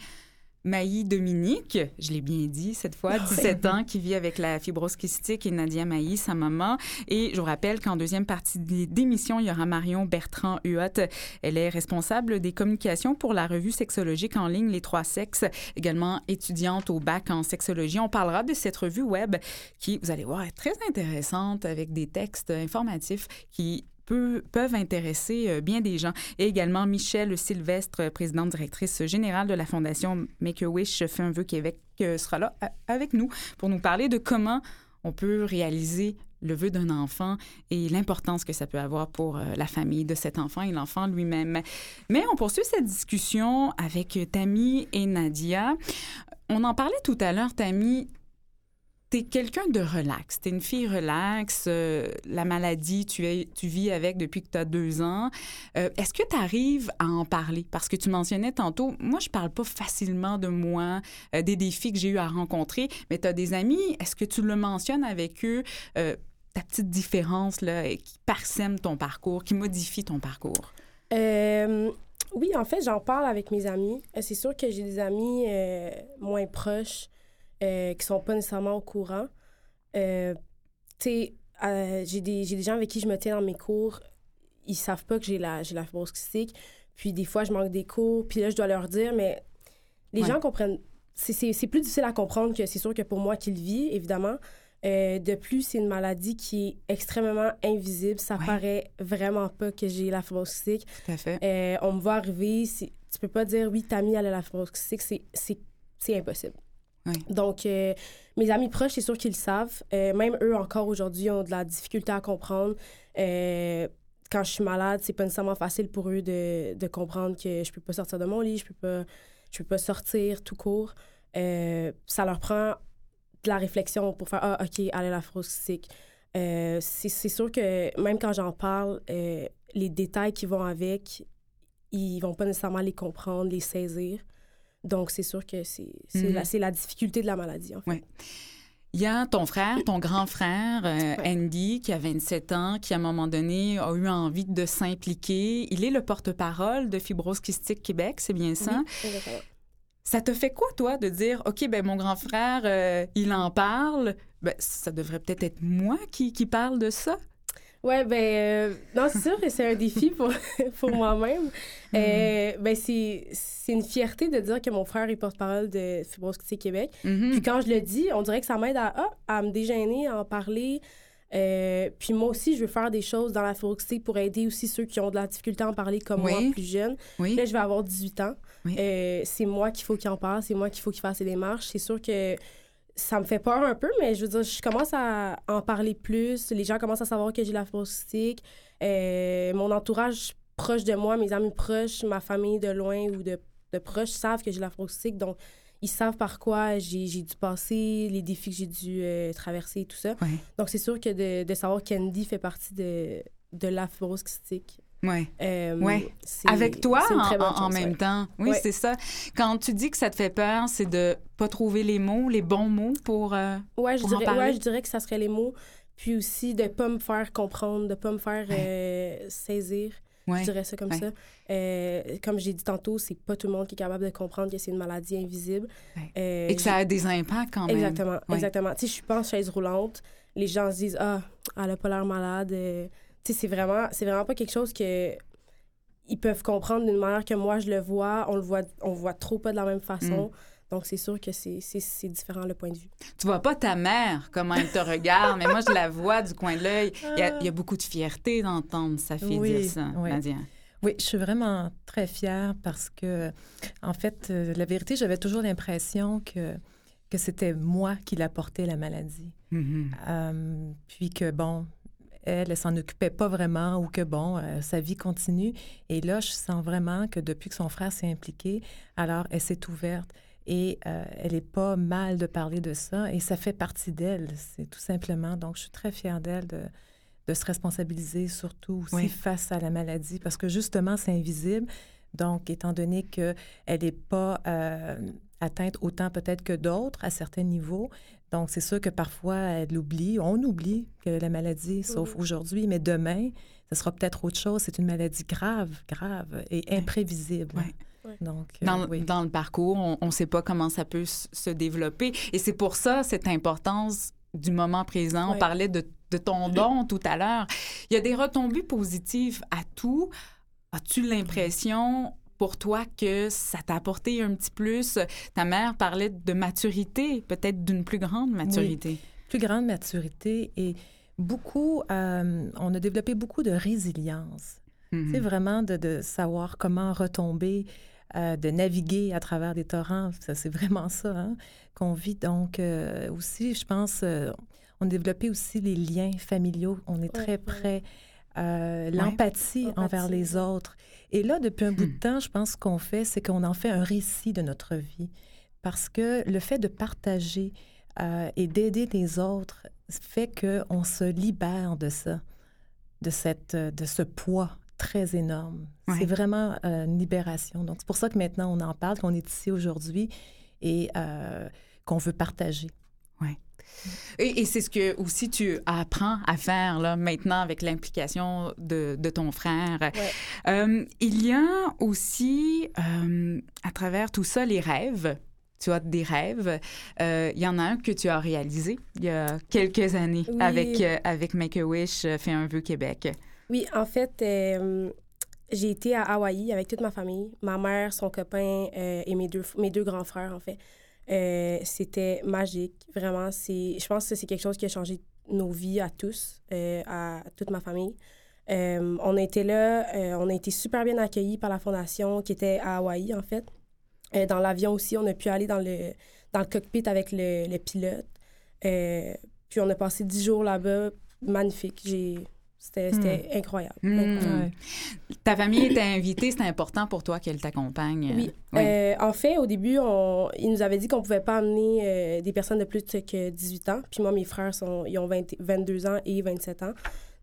Maï Dominique, je l'ai bien dit cette fois, 17 ans, qui vit avec la fibrose kystique et Nadia Maï, sa maman. Et je vous rappelle qu'en deuxième partie d'émission, il y aura Marion Bertrand Huot. Elle est responsable des communications pour la revue sexologique en ligne Les Trois Sexes, également étudiante au bac en sexologie. On parlera de cette revue web qui, vous allez voir, est très intéressante avec des textes informatifs qui peut- peuvent intéresser euh, bien des gens. Et également Michelle Sylvestre, présidente directrice générale de la Fondation Make-A-Wish Fais un vœu Québec, euh, sera là avec nous pour nous parler de comment on peut réaliser le vœu d'un enfant et l'importance que ça peut avoir pour euh, la famille de cet enfant et l'enfant lui-même. Mais on poursuit cette discussion avec Tammy et Nadia. On en parlait tout à l'heure, Tammy. T'es quelqu'un de relax. T'es une fille relax. euh, la maladie, tu, es, tu vis avec depuis que tu as deux ans. Euh, Est-ce que tu arrives à en parler? Parce que tu mentionnais tantôt, moi, je parle pas facilement de moi, euh, des défis que j'ai eu à rencontrer, mais tu as des amis. Est-ce que tu le mentionnes avec eux? ta petite différence là, qui parsème ton parcours, qui modifie ton parcours? Oui, en fait, j'en parle avec mes amis. C'est sûr que j'ai des amis moins proches euh, qui sont pas nécessairement au courant. Euh, tu sais, euh, j'ai des, gens avec qui je me tiens dans mes cours, ils savent pas que j'ai la, la fibrose kystique. Puis des fois, je manque des cours, puis là, je dois leur dire, mais les Ouais. gens comprennent. C'est, plus difficile à comprendre que c'est sûr que pour moi qui le vis, évidemment. Euh, de plus, c'est une maladie qui est extrêmement invisible. Ça Ouais. paraît vraiment pas que j'ai la fibrose kystique. Tout à fait. Euh, on me voit arriver, tu peux pas dire oui, Tammy, elle a la fibrose kystique, c'est impossible. Donc, euh, mes amis proches, c'est sûr qu'ils le savent. Euh, même eux, encore aujourd'hui, ont de la difficulté à comprendre. Euh, quand je suis malade, c'est pas nécessairement facile pour eux de, de comprendre que je peux pas sortir de mon lit, je peux pas, je peux pas sortir tout court. Ça leur prend de la réflexion pour faire Ah, OK, elle a la. Euh, c'est sûr que même quand j'en parle, les détails qui vont avec, ils vont pas nécessairement les comprendre, les saisir. Donc, c'est sûr que c'est Mhm. la, c'est la difficulté de la maladie, en fait. Ouais. Il y a ton frère, ton grand frère, euh. Andy, qui a 27 ans, qui à un moment donné a eu envie de s'impliquer. Il est le porte-parole de Fibrose Kystique Québec, c'est bien ça? Oui, exactement. Ça te fait quoi, toi, de dire, OK, ben mon grand frère, euh, il en parle, ben, ça devrait peut-être être moi qui, qui parle de ça? Ouais, ben, euh, non, c'est sûr que c'est un défi pour, pour moi-même. Euh, ben, c'est c'est une fierté de dire que mon frère est porte-parole de Fibrose Québec. Mhm. Puis quand je le dis, on dirait que ça m'aide à, ah, à me dégainer, à en parler. Euh, puis moi aussi, je veux faire des choses dans la kystique pour aider aussi ceux qui ont de la difficulté à en parler comme Oui. moi, plus jeune. Oui. Là, je vais avoir 18 ans. Oui. Euh, c'est moi qu'il faut qu'il en parle, c'est moi qu'il faut qu'il fasse ses démarches. C'est sûr que ça me fait peur un peu, mais je veux dire, je commence à en parler plus. Les gens commencent à savoir que j'ai la fibrose kystique. Euh, mon entourage proche de moi, mes amis proches, ma famille de loin ou de, de proches savent que j'ai la fibrose kystique. Donc, ils savent par quoi j'ai dû passer, les défis que j'ai dû euh, traverser et tout ça. Ouais. Donc, c'est sûr que de, de savoir qu'Andy fait partie de, de la fibrose kystique. Ouais. euh, Ouais. Avec toi en, en- en chance, même ouais. temps. Oui, Ouais. c'est ça. Quand tu dis que ça te fait peur, c'est de pas trouver les mots, les bons mots pour. euh, Ouais, je pour en dirais, parler? ouais, je dirais que ça serait les mots. Puis aussi de pas me faire comprendre, de pas me faire euh, saisir. Je dirais ça comme ça. Euh, comme j'ai dit tantôt, c'est pas tout le monde qui est capable de comprendre que c'est une maladie invisible. Et que ça a des impacts quand même. Exactement, exactement. Tu sais, je suis pas en chaise roulante. Les gens se disent ah, elle a pas l'air malade. Euh, tu sais, c'est vraiment, c'est vraiment pas quelque chose que ils peuvent comprendre d'une manière que moi je le vois. On le voit, on le voit trop pas de la même façon. Donc c'est sûr que c'est, différent le point de vue. Tu vois pas ta mère, comment elle te regarde, mais moi, je la vois du coin de l'œil. Il y, a- il y a beaucoup de fierté d'entendre sa fille Oui, dire ça, oui. Nadia. Oui, je suis vraiment très fière parce que, en fait, euh, la vérité, j'avais toujours l'impression que, que c'était moi qui l'apportais la maladie. Mhm. Euh, puis que, bon, elle, elle s'en occupait pas vraiment ou que, bon, euh, sa vie continue. Et là, je sens vraiment que depuis que son frère s'est impliqué, alors elle s'est ouverte et euh, elle est pas mal de parler de ça et ça fait partie d'elle, c'est tout simplement. Donc, je suis très fière d'elle de, de se responsabiliser surtout aussi Oui. face à la maladie parce que justement, c'est invisible. Donc, étant donné qu'elle n'est pas euh, atteinte autant peut-être que d'autres à certains niveaux, donc c'est sûr que parfois, elle oublie, on oublie que la maladie, sauf aujourd'hui, mais demain, ce sera peut-être autre chose. C'est une maladie grave, grave et imprévisible. Ouais. Ouais. Donc, euh, Dans, oui. dans le parcours, on ne sait pas comment ça peut se développer. Et c'est pour ça, cette importance du moment présent. On parlait de, de ton don tout à l'heure. Il y a des retombées positives à tout. As-tu l'impression pour toi que ça t'a apporté un petit plus? Ta mère parlait de maturité, peut-être d'une plus grande maturité. plus grande maturité et beaucoup, euh, on a développé beaucoup de résilience. Mhm. C'est vraiment de, de savoir comment retomber, euh, de naviguer à travers des torrents. Ça, c'est vraiment ça hein, qu'on vit. Donc, euh, aussi, je pense, euh, on a développé aussi les liens familiaux. On est Ouais, très ouais. Euh, L'empathie Empathie, envers les ouais. autres. Et là, depuis un bout Hmm. de temps, je pense ce qu'on fait, c'est qu'on en fait un récit de notre vie. Parce que le fait de partager euh, et d'aider les autres fait qu'on se libère de ça, de, cette, euh, de ce poids très énorme. Ouais. C'est vraiment euh, une libération. Donc, c'est pour ça que maintenant, on en parle, qu'on est ici aujourd'hui et qu'on veut partager. Et, et c'est ce que aussi tu apprends à faire là, maintenant avec l'implication de, de ton frère. Euh, il y a aussi, euh, à travers tout ça, les rêves. tu as des rêves. Euh, il y en a un que tu as réalisé il y a quelques années avec, avec Make-A-Wish, Fais un vœu Québec. Oui, en fait, j'ai été à Hawaï avec toute ma famille, ma mère, son copain et mes deux, mes deux grands frères, en fait. C'était magique, vraiment. Je pense que c'est quelque chose qui a changé nos vies à tous, à toute ma famille. on a été là, on a été super bien accueillis par la fondation qui était à Hawaï, en fait. Euh, dans l'avion aussi, on a pu aller dans le, dans le cockpit avec le, le pilote. Euh, puis on a passé dix jours là-bas. Magnifique. C'était, hmm. incroyable. Hmm. Ta famille était invitée, c'était important pour toi qu'elle t'accompagne. Oui. Euh, en fait, au début, on, ils nous avaient dit qu'on ne pouvait pas amener des personnes de plus que 18 ans. Puis moi, mes frères, sont, ils ont 22 ans et 27 ans.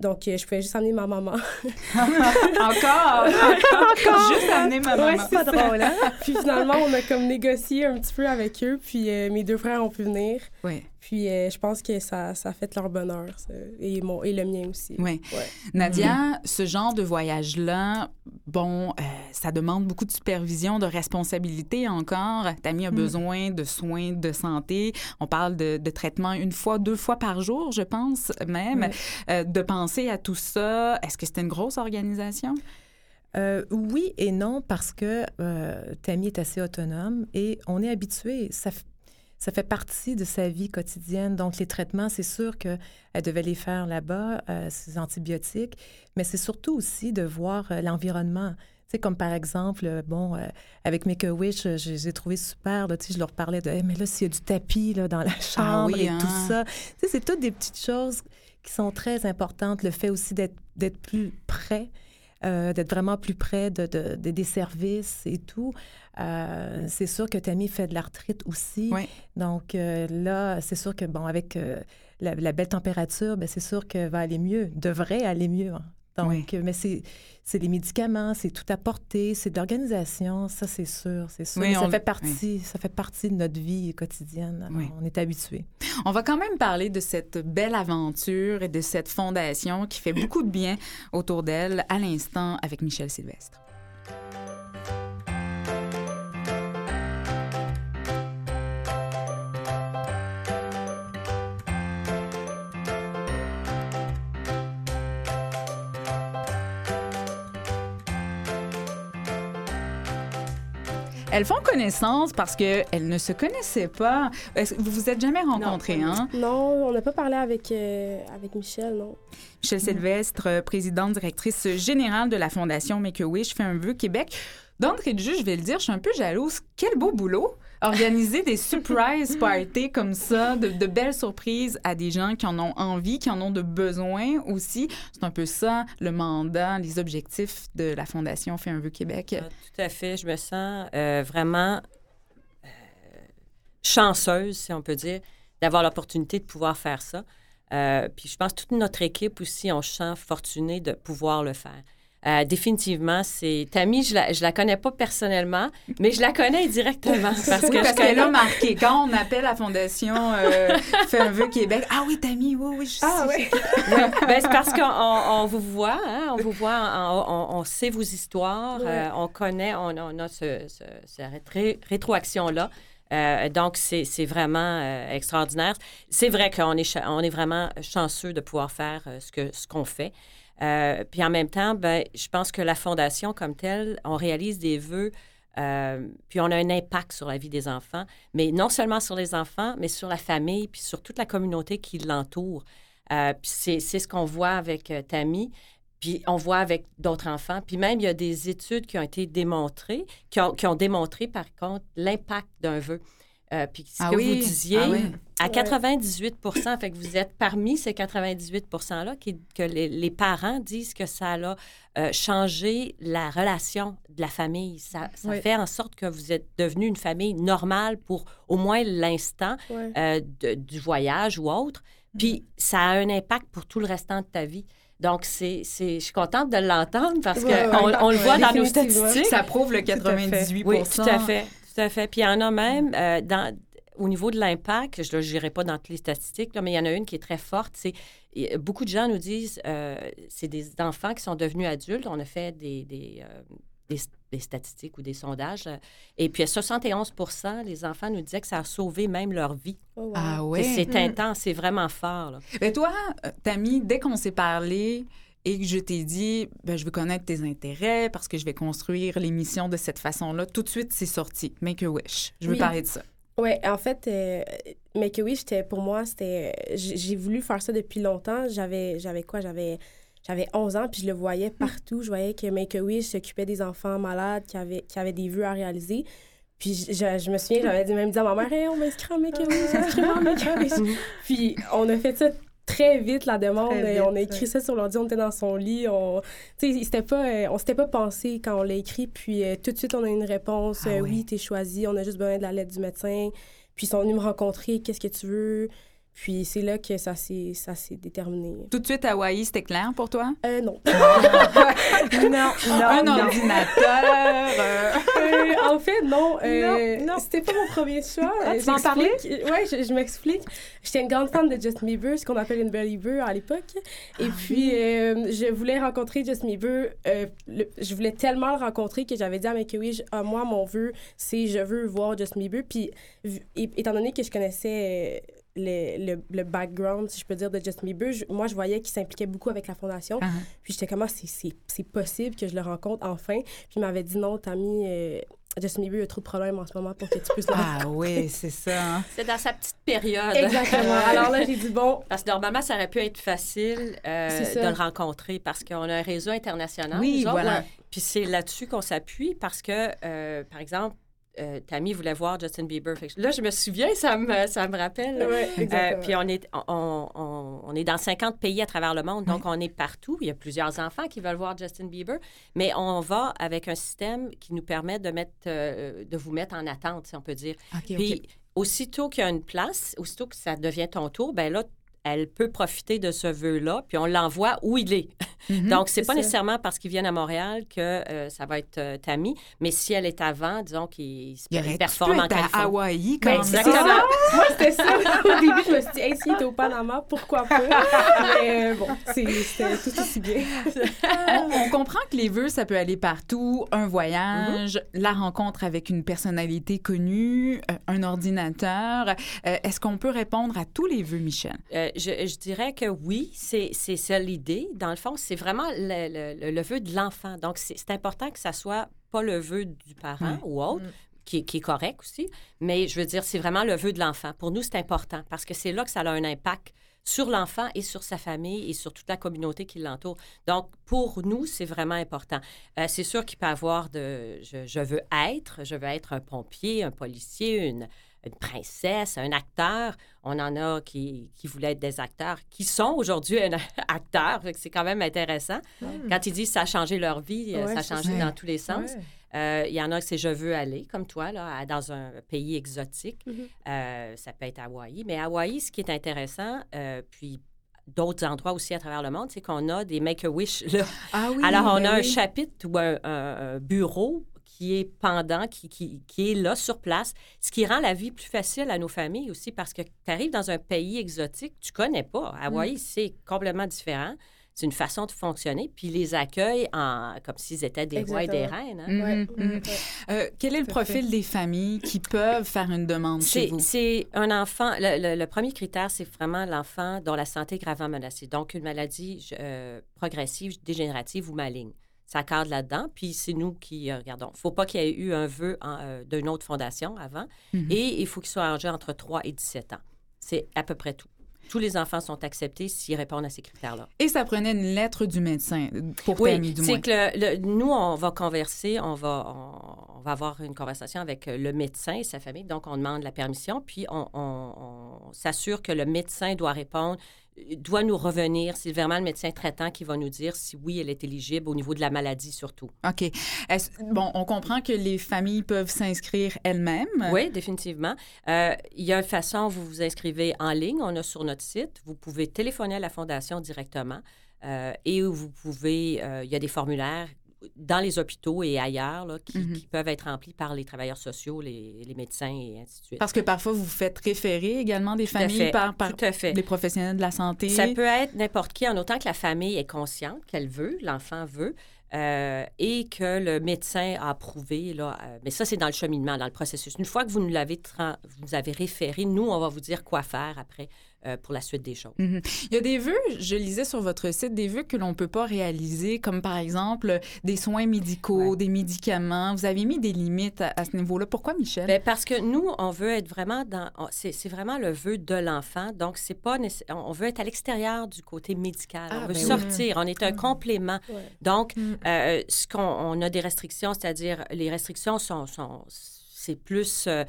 Donc, euh, je pouvais juste amener ma maman. encore, encore, Juste amener ma maman. Ouais, c'est pas drôle, hein? puis finalement, on a comme négocié un petit peu avec eux, puis euh, mes deux frères ont pu venir. Oui. Puis euh, je pense que ça, ça a fait leur bonheur, et, mon, et le mien aussi. Oui. Ouais. Nadia, mm-hmm. ce genre de voyage-là, bon, ça demande beaucoup de supervision, de responsabilité encore. Tammy a mm. besoin de soins de santé. On parle de, de traitement une fois, deux fois par jour, je pense même. de penser à tout ça? Est-ce que c'était une grosse organisation? Euh, oui et non, parce que euh, Tammy est assez autonome et on est habitué. Ça, ça fait partie de sa vie quotidienne. Donc, les traitements, c'est sûr qu'elle devait les faire là-bas, euh, ces antibiotiques, mais c'est surtout aussi de voir euh, l'environnement. Tu sais, comme par exemple, bon, avec Make-A-Wish, j'ai trouvé super, là, tu sais, je leur parlais de, mais là, s'il y a du tapis là, dans la ah chambre et tout hein? ça. Tu sais, c'est toutes des petites choses qui sont très importantes. Le fait aussi d'être plus près, euh, d'être vraiment plus près de, de, des services et tout. Euh, c'est sûr que Tammy fait de l'arthrite aussi. Donc euh, là, c'est sûr que, bon, avec la, belle température, ben, c'est sûr que va aller mieux, devrait aller mieux. Hein. Donc, mais c'est c'est les médicaments, c'est tout à porter, c'est de l'organisation, ça c'est sûr, c'est sûr. ça fait partie, ça fait partie de notre vie quotidienne. On est habitué. On va quand même parler de cette belle aventure et de cette fondation qui fait beaucoup de bien autour d'elle à l'instant avec Michel Sylvestre. Elles font connaissance parce qu'elles ne se connaissaient pas. Vous vous êtes jamais rencontrés, hein? Non, on n'a pas parlé avec, euh, avec Michel, non. Michel Sylvestre, présidente directrice générale de la Fondation Make-A-Wish, fait un vœu Québec. D'entrée de jeu, je vais le dire, je suis un peu jalouse. Quel beau boulot! Organiser des surprise parties comme ça, de, belles surprises à des gens qui en ont envie, qui en ont de besoin aussi. C'est un peu ça, le mandat, les objectifs de la Fondation Fait un vœu Québec. Ah, tout à fait. Je me sens euh, vraiment euh, chanceuse, si on peut dire, d'avoir l'opportunité de pouvoir faire ça. Euh, puis je pense que toute notre équipe aussi, on se sent fortuné de pouvoir le faire. Euh, définitivement, c'est Tammy, je la, je la connais pas personnellement, mais je la connais directement parce que parce qu'elle a marqué quand on appelle la fondation euh, Fait un vœu Québec. Ah oui, Tammy, oui, oui, je ah, sais. ben, c'est parce qu'on on vous voit, hein, on vous voit, on, on, sait vos histoires, euh, on connaît, on, on a ce, ce, cette rétroaction-là. Euh, donc, c'est vraiment euh, extraordinaire. C'est vrai qu'on est, on est vraiment chanceux de pouvoir faire ce qu'on ce qu'on fait. Euh, puis en même temps, ben, je pense que la fondation comme telle, on réalise des vœux, euh, puis on a un impact sur la vie des enfants, mais non seulement sur les enfants, mais sur la famille, puis sur toute la communauté qui l'entoure. Euh, puis c'est ce qu'on voit avec Tammy. Puis on voit avec d'autres enfants. Puis même, il y a des études qui ont été démontrées, qui ont, qui ont démontré, par contre, l'impact d'un vœu. Euh, puis ce ah que vous disiez, ah à 98 fait que vous êtes parmi ces 98 %-là que les, parents disent que ça a euh, changé la relation de la famille. Ça, fait en sorte que vous êtes devenu une famille normale pour au moins l'instant euh, du voyage ou autre. Puis ça a un impact pour tout le restant de ta vie. Donc, c'est, je suis contente de l'entendre parce qu'on on le voit dans nos statistiques. Ça prouve le 98 Oui, tout à fait. Tout à fait. Puis il y en a même euh, dans, au niveau de l'impact, je ne dirai pas dans toutes les statistiques, mais il y en a une qui est très forte. C'est beaucoup de gens nous disent euh, c'est des enfants qui sont devenus adultes. On a fait des, des, des, statistiques ou des sondages. Et puis, 71% les enfants nous disaient que ça a sauvé même leur vie. Oh, ah oui? C'est intense, c'est vraiment fort. Mais toi, Tammy, dès qu'on s'est parlé, et que je t'ai dit, ben, je veux connaître tes intérêts parce que je vais construire l'émission de cette façon-là, tout de suite, c'est sorti. Make a Wish. Je veux parler de ça. Oui, en fait, euh, Make a Wish, pour moi, c'était. J'ai voulu faire ça depuis longtemps. J'avais, quoi? J'avais. J'avais 11 ans, puis je le voyais partout. Je voyais que Make a Wish s'occupait des enfants malades qui avaient, qui avaient des vœux à réaliser. Puis je, je, me souviens, j'avais même dit à ma mère, hey, on m'inscrit en Make a Wish, Make a Wish. puis on a fait ça très vite la demande. et on a écrit ça sur l'ordi, on était dans son lit. On, c'était pas, euh, on s'était pas pensé quand on l'a écrit. Puis euh, tout de suite, on a une réponse. Ah euh, oui, t'es choisi. On a juste besoin de la lettre du médecin. Puis ils sont venus me rencontrer. Qu'est-ce que tu veux? Puis c'est là que ça s'est, ça s'est déterminé. Tout de suite, Hawaï, c'était clair pour toi? Euh, non. non, non. Un ordinateur. Euh, en fait, non. Euh, non, C'était pas mon premier choix. Ah, tu m'en parlais? Oui, je, je m'explique. J'étais une grande fan de Justin Bieber, ce qu'on appelle une believer à l'époque. Et ah puis, euh, je voulais rencontrer Justin Bieber. je voulais tellement le rencontrer que j'avais dit à mes oui, ah, moi, mon vœu, c'est je veux voir Justin Bieber. Puis, étant donné que je connaissais le, le, background, si je peux dire, de Justin Bieber, moi, je voyais qu'il s'impliquait beaucoup avec la fondation. Uh-huh. Puis j'étais comme, ah, c'est possible que je le rencontre enfin. Puis il m'avait dit, non, Tammy, euh, Justin Bieber a trop de problèmes en ce moment pour que tu puisses le Ah oui, c'est ça. Hein. C'est dans sa petite période. Exactement. Alors là, j'ai dit, bon. Parce que normalement, ça aurait pu être facile euh, de le rencontrer parce qu'on a un réseau international. Oui, voilà. Puis c'est là-dessus qu'on s'appuie parce que, euh, par exemple, euh, Tammy voulait voir Justin Bieber. là, je me souviens, ça me, ça me rappelle. Euh, puis on est, on, on, est dans 50 pays à travers le monde, donc on est partout. Il y a plusieurs enfants qui veulent voir Justin Bieber, mais on va avec un système qui nous permet de, mettre, euh, de vous mettre en attente, si on peut dire. puis aussitôt qu'il y a une place, aussitôt que ça devient ton tour, ben là, elle peut profiter de ce vœu-là, puis on l'envoie où il est. Mhm. Donc, c'est pas nécessairement parce qu'ils viennent à Montréal que euh, ça va être euh, Tammy, mais si elle est avant, disons qu'il performe en Californie. à Hawaï, comme ben, ça. Moi, c'était ça. Au début, je me suis dit, hey, s'il était au Panama, pourquoi pas? mais euh, bon, c'était tout aussi bien. on, comprend que les vœux, ça peut aller partout. Un voyage, mhm. la rencontre avec une personnalité connue, un ordinateur. Est-ce qu'on peut répondre à tous les vœux, Michel? Je, dirais que oui, c'est ça l'idée. Dans le fond, c'est vraiment le, le, vœu de l'enfant. Donc, c'est important que ça soit pas le vœu du parent ou autre, mm. qui, est correct aussi, mais je veux dire, c'est vraiment le vœu de l'enfant. Pour nous, c'est important parce que c'est là que ça a un impact sur l'enfant et sur sa famille et sur toute la communauté qui l'entoure. Donc, pour nous, c'est vraiment important. Euh, c'est sûr qu'il peut y avoir de je, veux être, je veux être un pompier, un policier, une, une princesse, un acteur. On en a qui, qui voulaient être des acteurs, qui sont aujourd'hui un acteur. C'est quand même intéressant. Quand ils disent ça a changé leur vie, ça a changé dans tous les sens. Euh, il y en a que c'est je veux aller, comme toi, là, dans un pays exotique. Mm-hmm. Euh, ça peut être Hawaï. Mais Hawaï, ce qui est intéressant, euh, puis d'autres endroits aussi à travers le monde, c'est qu'on a des Make-A-Wish. Ah oui, Alors, on ben a un chapitre ou un bureau qui est pendant, qui, qui, qui, est là sur place, ce qui rend la vie plus facile à nos familles aussi parce que tu arrives dans un pays exotique, tu connais pas. Hawaï, mm. c'est complètement différent. C'est une façon de fonctionner, puis les accueille en, comme s'ils étaient des rois et des reines. Hein. Mm-hmm, mm-hmm. Euh, quel est le profil des familles qui peuvent faire une demande chez vous? C'est un enfant. Le, premier critère, c'est vraiment l'enfant dont la santé est gravement menacée. Donc, une maladie euh, progressive, dégénérative ou maligne ça cadre là-dedans. Puis c'est nous qui euh, regardons. Il ne faut pas qu'il y ait eu un vœu euh, d'une autre fondation avant. Mhm. Et il faut qu'il soit âgé entre 3 et 17 ans. C'est à peu près tout. Tous les enfants sont acceptés s'ils répondent à ces critères-là. Et ça prenait une lettre du médecin pour oui, du c'est que nous, on va converser, on va, on, va avoir une conversation avec le médecin et sa famille. Donc, on demande la permission, puis on, on s'assure que le médecin doit répondre doit nous revenir. C'est vraiment le médecin traitant qui va nous dire si oui, elle est éligible au niveau de la maladie surtout. OK. Bon, on comprend que les familles peuvent s'inscrire elles-mêmes. Oui, définitivement. Euh, il y a une façon, vous vous inscrivez en ligne, on a sur notre site. Vous pouvez téléphoner à la Fondation directement. Euh, et vous pouvez, euh, il y a des formulaires dans les hôpitaux et ailleurs là, mhm. qui, peuvent être remplis par les travailleurs sociaux, les, les, médecins et ainsi de suite. Parce que parfois, vous faites référer également des familles par, par les professionnels de la santé. Ça peut être n'importe qui, en autant que la famille est consciente qu'elle veut, l'enfant veut. euh, et que le médecin a approuvé. Là, euh, mais ça, c'est dans le cheminement, dans le processus. Une fois que vous nous l'avez vous avez référé, nous, on va vous dire quoi faire après euh, pour la suite des choses. Mhm. Il y a des vœux, je lisais sur votre site, des vœux que l'on ne peut pas réaliser, comme par exemple des soins médicaux, des médicaments. Vous avez mis des limites à, ce niveau-là. Pourquoi, Michel? Bien, parce que nous, on veut être vraiment dans... C'est vraiment le vœu de l'enfant. Donc, c'est pas... On veut être à l'extérieur du côté médical. on ah, veut ben sortir. On est un mm. complément. Donc, mm. euh, ce qu'on on a des restrictions, c'est-à-dire les restrictions sont... sont c'est plus euh,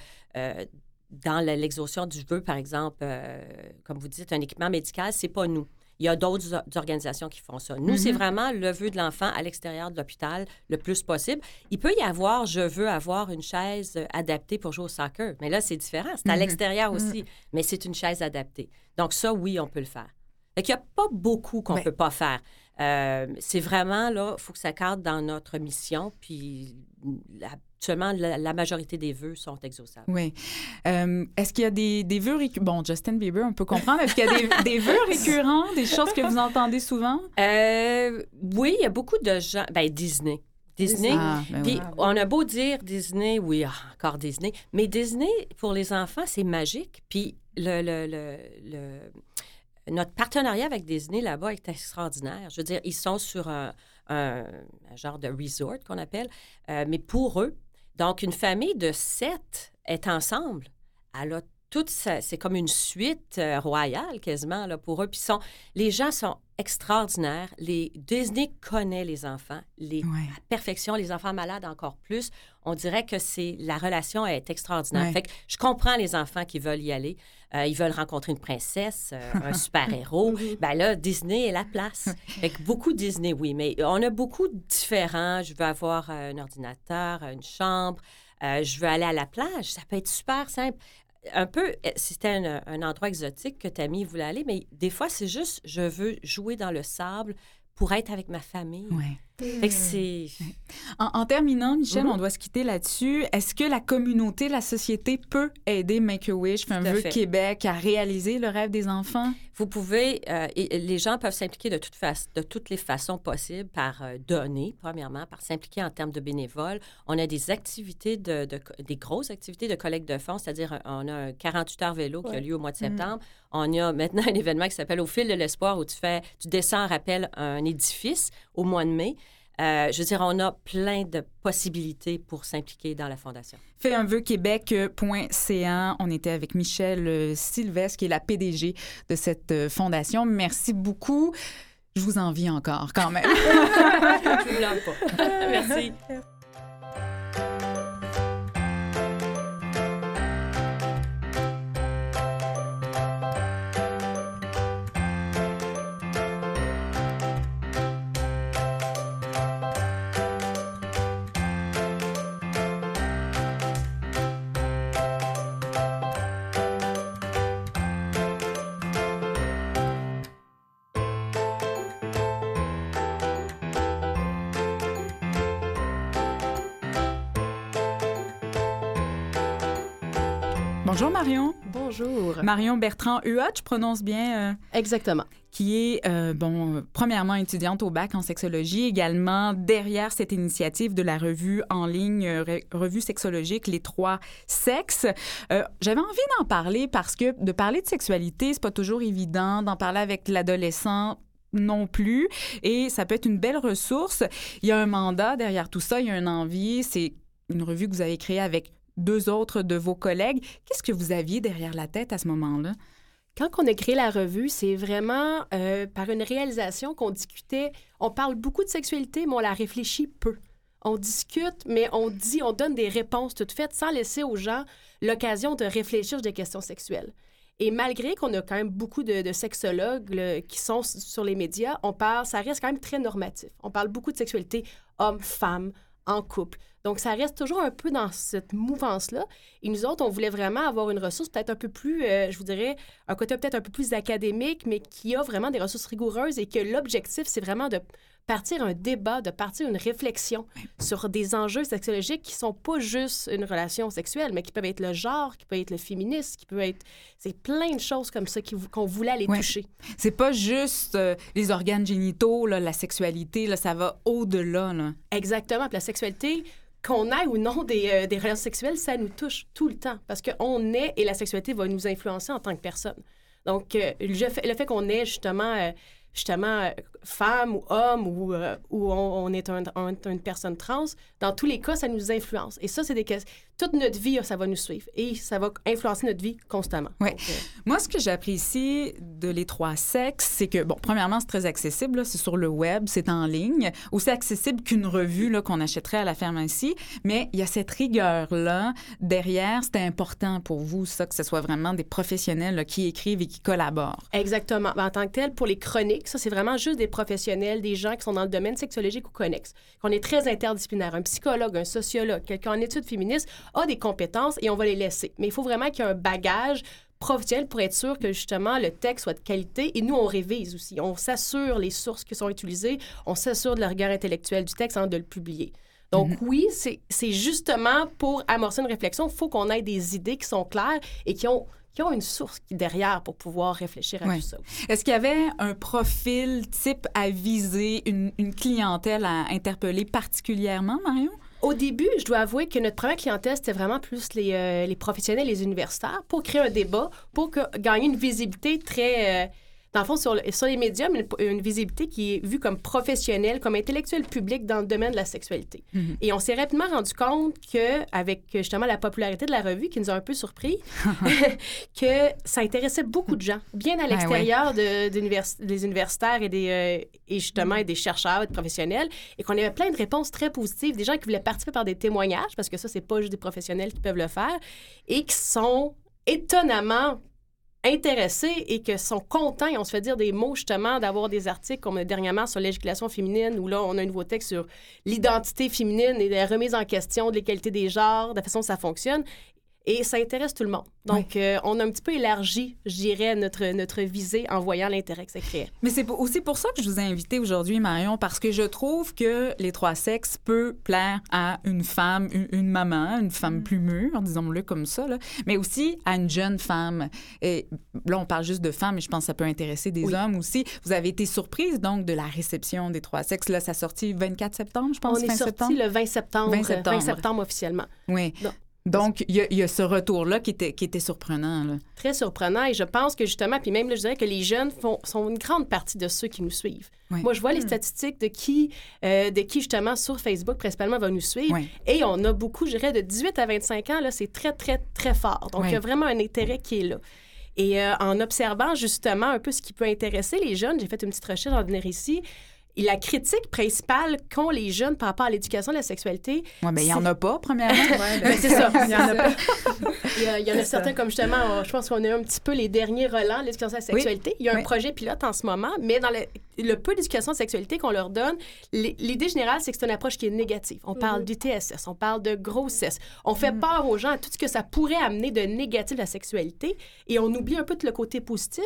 dans l'exhaustion du vœu, par exemple, euh, comme vous dites, un équipement médical, c'est pas nous. Il y a d'autres organisations qui font ça. Nous, c'est mm-hmm. vraiment le vœu de l'enfant à l'extérieur de l'hôpital le plus possible. Il peut y avoir, je veux avoir une chaise adaptée pour jouer au soccer, mais là, c'est différent. C'est à mm-hmm. l'extérieur mm-hmm. aussi, mais c'est une chaise adaptée. Donc ça, oui, on peut le faire. Donc, il n'y a pas beaucoup qu'on ne peut pas faire. Euh, c'est vraiment, là, il faut que ça cadre dans notre mission, puis la seulement la, majorité des vœux sont exauçables. Oui. Euh, est-ce qu'il y a des, des vœux récurrents? Bon, Justin Bieber, on peut comprendre. Est-ce qu'il y a des, des, vœux récurrents, des choses que vous entendez souvent? Euh, oui, il y a beaucoup de gens. Ben, Disney. Disney. Ah, ben puis on a beau dire Disney, oui, ah, encore Disney, mais Disney, pour les enfants, c'est magique. Puis le, le, le, notre partenariat avec Disney là-bas est extraordinaire. Je veux dire, ils sont sur un, genre de resort qu'on appelle, euh, mais pour eux, donc, une famille de sept est ensemble. Elle a toute c'est comme une suite euh, royale quasiment là, pour eux. Puis sont, les gens sont extraordinaires. Les, Disney connaît les enfants, les à perfection, les enfants malades encore plus. On dirait que c'est la relation est extraordinaire. Fait que je comprends les enfants qui veulent y aller. Euh, ils veulent rencontrer une princesse, euh, un super-héros. ben là, Disney est la place. Fait que beaucoup Disney, oui, mais on a beaucoup de différents. Je veux avoir un ordinateur, une chambre. je veux aller à la plage. Ça peut être super simple un peu, eh, c'était un, endroit exotique que Tammy voulait aller, mais des fois, c'est juste, je veux jouer dans le sable pour être avec ma famille. En, terminant, Michel, on mhm. doit se quitter là-dessus. Est-ce que la communauté, la société peut aider Make-A-Wish, un vœu Québec, à réaliser le rêve des enfants? Vous pouvez, euh, et les gens peuvent s'impliquer de, toute de toutes les façons possibles par euh, donner, premièrement, par s'impliquer en termes de bénévoles. On a des activités, de, des grosses activités de collecte de fonds, c'est-à-dire on a un 48 heures vélo qui a lieu au mois de mhm. septembre. On a maintenant un événement qui s'appelle Au fil de l'espoir où tu fais, tu descends, rappelle, un édifice au mois de mai. Euh, je veux dire, on a plein de possibilités pour s'impliquer dans la Fondation. Fait un vœu Québec.ca. On était avec Michel euh, Sylvestre, qui est la PDG de cette euh, fondation. Merci beaucoup. Je vous envie encore, quand même. je vous pas. Merci. Marion. Bonjour. Marion Bertrand Huot, je prononce bien. Euh, Exactement. Qui est, euh, bon, premièrement étudiante au bac en sexologie, également derrière cette initiative de la revue en ligne, euh, revue sexologique Les Trois Sexes. J'avais envie d'en parler parce que de parler de sexualité, c'est pas toujours évident, d'en parler avec l'adolescent non plus. Et ça peut être une belle ressource. Il y a un mandat derrière tout ça, il y a une envie. C'est une revue que vous avez créée avec deux autres de vos collègues. Qu'est-ce que vous aviez derrière la tête à ce moment-là? Quand on a créé la revue, c'est vraiment euh, par une réalisation qu'on discutait. On parle beaucoup de sexualité, mais on la réfléchit peu. On discute, mais on dit, on donne des réponses toutes faites sans laisser aux gens l'occasion de réfléchir sur des questions sexuelles. Et malgré qu'on a quand même beaucoup de, sexologues qui sont sur les médias, on parle, ça reste quand même très normatif. On parle beaucoup de sexualité homme-femme, en couple. Donc, ça reste toujours un peu dans cette mouvance-là. Et nous autres, on voulait vraiment avoir une ressource peut-être un peu plus, euh, je vous dirais, un côté peut-être un peu plus académique, mais qui a vraiment des ressources rigoureuses et que l'objectif, c'est vraiment de partir un débat, de partir une réflexion sur des enjeux sexologiques qui sont pas juste une relation sexuelle, mais qui peuvent être le genre, qui peuvent être le féminisme, qui peuvent être... C'est plein de choses comme ça qu'on voulait aller Ouais. toucher. C'est pas juste euh, les organes génitaux, là, la sexualité, là, ça va au-delà. là. Exactement. Puis la sexualité, qu'on ait ou non des, euh, des relations sexuelles, ça nous touche tout le temps parce qu'on est et la sexualité va nous influencer en tant que personne. Donc, euh, le fait, qu'on est justement, euh, justement femme ou homme ou, euh, ou on, on est un- un- une personne trans, dans tous les cas, ça nous influence. Et ça, c'est des questions. Toute notre vie, ça va nous suivre et ça va influencer notre vie constamment. Donc, euh, Moi, ce que j'apprécie de les trois sexes, c'est que, bon, premièrement, c'est très accessible. C'est sur le web, c'est en ligne. Aussi accessible qu'une revue qu'on achèterait à la pharmacie. Mais il y a cette rigueur-là derrière. C'était important pour vous, ça, que ce soit vraiment des professionnels là, qui écrivent et qui collaborent. Exactement. Ben, en tant que tel, pour les chroniques, ça, c'est vraiment juste des professionnels, des gens qui sont dans le domaine sexologique ou connexe. Qu'on est très interdisciplinaire. Un psychologue, un sociologue, quelqu'un en études féministes a des compétences et on va les laisser. Mais il faut vraiment qu'il y ait un bagage professionnel pour être sûr que justement le texte soit de qualité et nous on révise aussi. On s'assure les sources qui sont utilisées, on s'assure de la rigueur intellectuelle du texte avant de le publier. Donc oui, c'est c'est justement pour amorcer une réflexion, il faut qu'on ait des idées qui sont claires et qui ont qui ont une source qui- derrière pour pouvoir réfléchir à tout ça. Est-ce qu'il y avait un profil type à viser, une, une clientèle à interpeller particulièrement, Marion? Au début, je dois avouer que notre première clientèle, c'était vraiment plus les, euh, les professionnels, les universitaires, pour créer un débat, pour que- gagner une visibilité très... euh, dans le fond, sur, le- sur les médias, une, une visibilité qui est vue comme professionnelle, comme intellectuelle publique dans le domaine de la sexualité. Mhm. Et on s'est rapidement rendu compte que, avec justement la popularité de la revue, qui nous a un peu surpris, que ça intéressait beaucoup de gens, bien à Ouais, l'extérieur de- d'univers- des universitaires et, des, euh, et justement et des chercheurs et des professionnels, et qu'on avait plein de réponses très positives, des gens qui voulaient participer par des témoignages, parce que ça, c'est pas juste des professionnels qui peuvent le faire, et qui sont étonnamment intéressés et que sont contents et on se fait dire des mots justement d'avoir des articles comme dernièrement sur l'éjaculation féminine où là on a un nouveau texte sur l'identité féminine et la remise en question de l'égalité des genres, de la façon dont ça fonctionne et ça intéresse tout le monde. Donc euh, on a un petit peu élargi, je dirais, notre, notre visée en voyant l'intérêt que ça créait. Mais c'est aussi pour ça que je vous ai invité aujourd'hui, Marion, parce que je trouve que les trois sexes peut plaire à une femme, une, une maman, une femme plus mûre, disons-le comme ça, là, mais aussi à une jeune femme. Et là, on parle juste de femmes, mais je pense que ça peut intéresser des Oui. hommes aussi. Vous avez été surprise, donc, de la réception des trois sexes. Là, ça sorti 24 septembre, je pense, on est sorti septembre? le 20 septembre, 20 septembre. 20 septembre officiellement. Oui. Non. Donc, il y, a- il y a ce retour-là qui était, qui était surprenant. Là. Très surprenant et je pense que justement, puis même là, je dirais que les jeunes font, sont une grande partie de ceux qui nous suivent. Oui. Moi, je vois les statistiques de qui, euh, de qui justement sur Facebook principalement va nous suivre. Oui. Et on a beaucoup, je dirais, de 18 à 25 ans, là, c'est très, très, très fort. Donc, Oui. il y a vraiment un intérêt qui est là. Et euh, en observant justement un peu ce qui peut intéresser les jeunes, j'ai fait une petite recherche en venir ici. Et la critique principale qu'ont les jeunes par rapport à l'éducation de la sexualité, Ouais, ben, il n'y en a pas, premièrement. ben, c'est ça. Il y en a pas. Il y, a- il y en a certains, comme justement, on- je pense qu'on a un petit peu les derniers relents de l'éducation à la sexualité. Il y a un Oui. projet pilote en ce moment, mais dans le, le peu d'éducation à la sexualité qu'on leur donne, l'idée générale, c'est que c'est une approche qui est négative. On parle du TSS, on parle de grossesse. On fait peur aux gens à tout ce que ça pourrait amener de négatif à la sexualité et on oublie un peu tout le côté positif.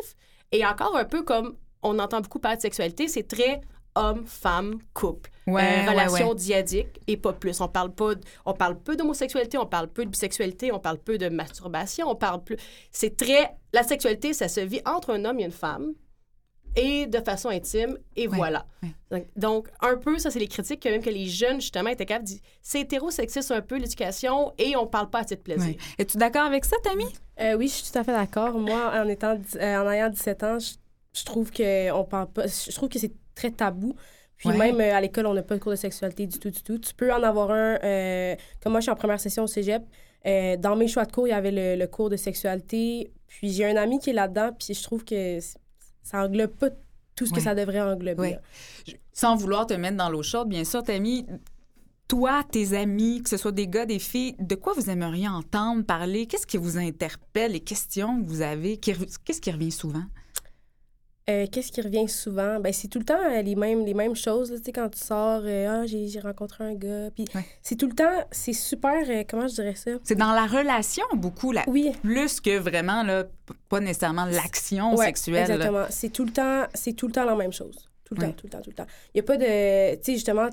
Et encore un peu comme on entend beaucoup parler de sexualité, c'est très homme, femme, couple. Ouais, Euh, ouais, relation ouais. diadique et pas plus. On parle pas, on parle peu d'homosexualité, on parle peu de bisexualité, on parle peu de masturbation, on parle plus. C'est très, la sexualité, ça se vit entre un homme et une femme et de façon intime et Ouais, voilà. ouais. Donc, donc, un peu, ça c'est les critiques que même que les jeunes justement étaient capables de dire, c'est hétérosexiste un peu l'éducation et on parle pas assez de plaisir. Ouais. Es-tu d'accord avec ça, Tammy? Euh, oui, je suis tout à fait d'accord. Moi, en étant euh, en ayant 17 ans, je, je trouve que on parle pas. Je trouve que c'est très tabou. Puis Ouais. même euh, à l'école, on n'a pas de cours de sexualité du tout, du tout. Tu peux en avoir un. euh, comme moi, je suis en première session au cégep. euh, dans mes choix de cours, il y avait le, le cours de sexualité. Puis j'ai un ami qui est là-dedans. Puis je trouve que ça englobe pas tout ce que ça devrait englober. Ouais. là. Je- Sans vouloir te mettre dans l'eau chaude, bien sûr, Tammy, toi, tes amis, que ce soit des gars, des filles, de quoi vous aimeriez entendre parler? Qu'est-ce qui vous interpelle? Les questions que vous avez? Qu'est-ce qui revient souvent? Euh, Qu'est-ce qui revient souvent? Ben, c'est tout le temps euh, les mêmes, les mêmes choses. là. Quand tu sors, euh, ah, j'ai rencontré un gars. Puis Ouais. c'est tout le temps, c'est super, comment je dirais ça? C'est dans la relation, beaucoup. Oui, plus que vraiment, là, pas nécessairement l'action Ouais, sexuelle. là. Exactement. C'est tout le temps, c'est tout le temps la même chose. Tout le temps, tout le temps, tout le temps. Il n'y a pas de. Tu sais, justement,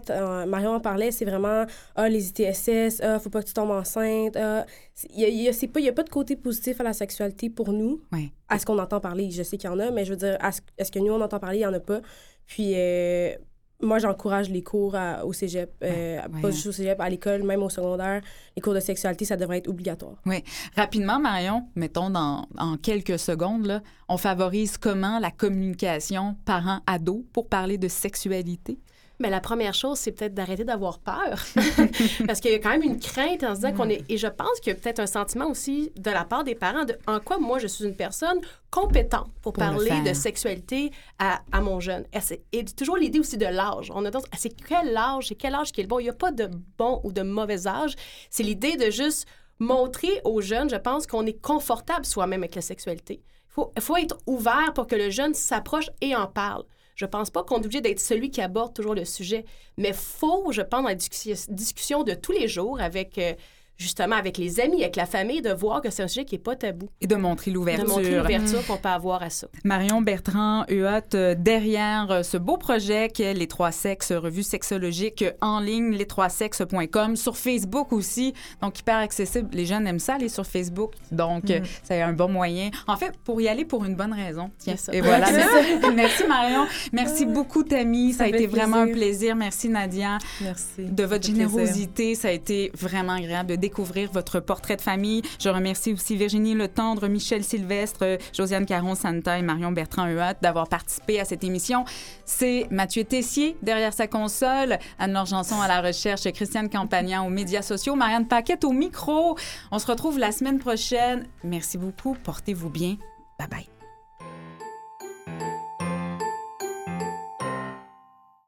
Marion en parlait, c'est vraiment Ah, les ITSS, Ah, faut pas que tu tombes enceinte. Ah. Il n'y a, a, a, pas de côté positif à la sexualité pour nous. À ce qu'on entend parler. Je sais qu'il y en a, mais je veux dire, est-ce que nous, on entend parler, il n'y en a pas. Puis. Euh, moi, j'encourage les cours au cégep, euh, pas juste au cégep, à l'école, même au secondaire. Les cours de sexualité, ça devrait être obligatoire. Oui. Rapidement, Marion, mettons dans, en quelques secondes, là, on favorise comment la communication parent-ado pour parler de sexualité? Mais la première chose, c'est peut-être d'arrêter d'avoir peur. Parce qu'il y a quand même une crainte en se disant qu'on est. Et je pense qu'il y a peut-être un sentiment aussi de la part des parents de en quoi moi je suis une personne compétente pour, parler de sexualité à, à mon jeune. Et, toujours l'idée aussi de l'âge. On a c'est quel âge, c'est quel âge qui est le bon? Il n'y a pas de bon ou de mauvais âge. C'est l'idée de juste montrer aux jeunes, je pense, qu'on est confortable soi-même avec la sexualité. Il faut, faut être ouvert pour que le jeune s'approche et en parle. Je pense pas qu'on est obligé d'être celui qui aborde toujours le sujet, mais faut, je pense, dans la discussion de tous les jours avec euh, justement avec les amis, avec la famille, de voir que c'est un sujet qui n'est pas tabou. Et de montrer l'ouverture. De montrer l'ouverture qu'on peut avoir à ça. Marion Bertrand Huot, euh, derrière euh, ce beau projet qu'est Les Trois Sexes, revue sexologique en ligne, les3sexes.com, sur Facebook aussi, donc hyper accessible. Les jeunes aiment ça, aller sur Facebook, donc mm. c'est un bon moyen. En fait, pour y aller pour une bonne raison. Tiens, et voilà. Merci Marion. Merci beaucoup Tammy, ça, a été vraiment un plaisir. Merci Nadia. Merci. De votre générosité, ça a été vraiment agréable de découvrir votre portrait de famille. Je remercie aussi Virginie Le Tendre, Michel Sylvestre, Josiane Caron-Santa et Marion Bertrand-Euhat d'avoir participé à cette émission. C'est Mathieu Tessier derrière sa console, Anne-Laure Janson à la recherche, Christiane Campagnan aux médias sociaux, Marianne Paquette au micro. On se retrouve la semaine prochaine. Merci beaucoup. Portez-vous bien. Bye bye.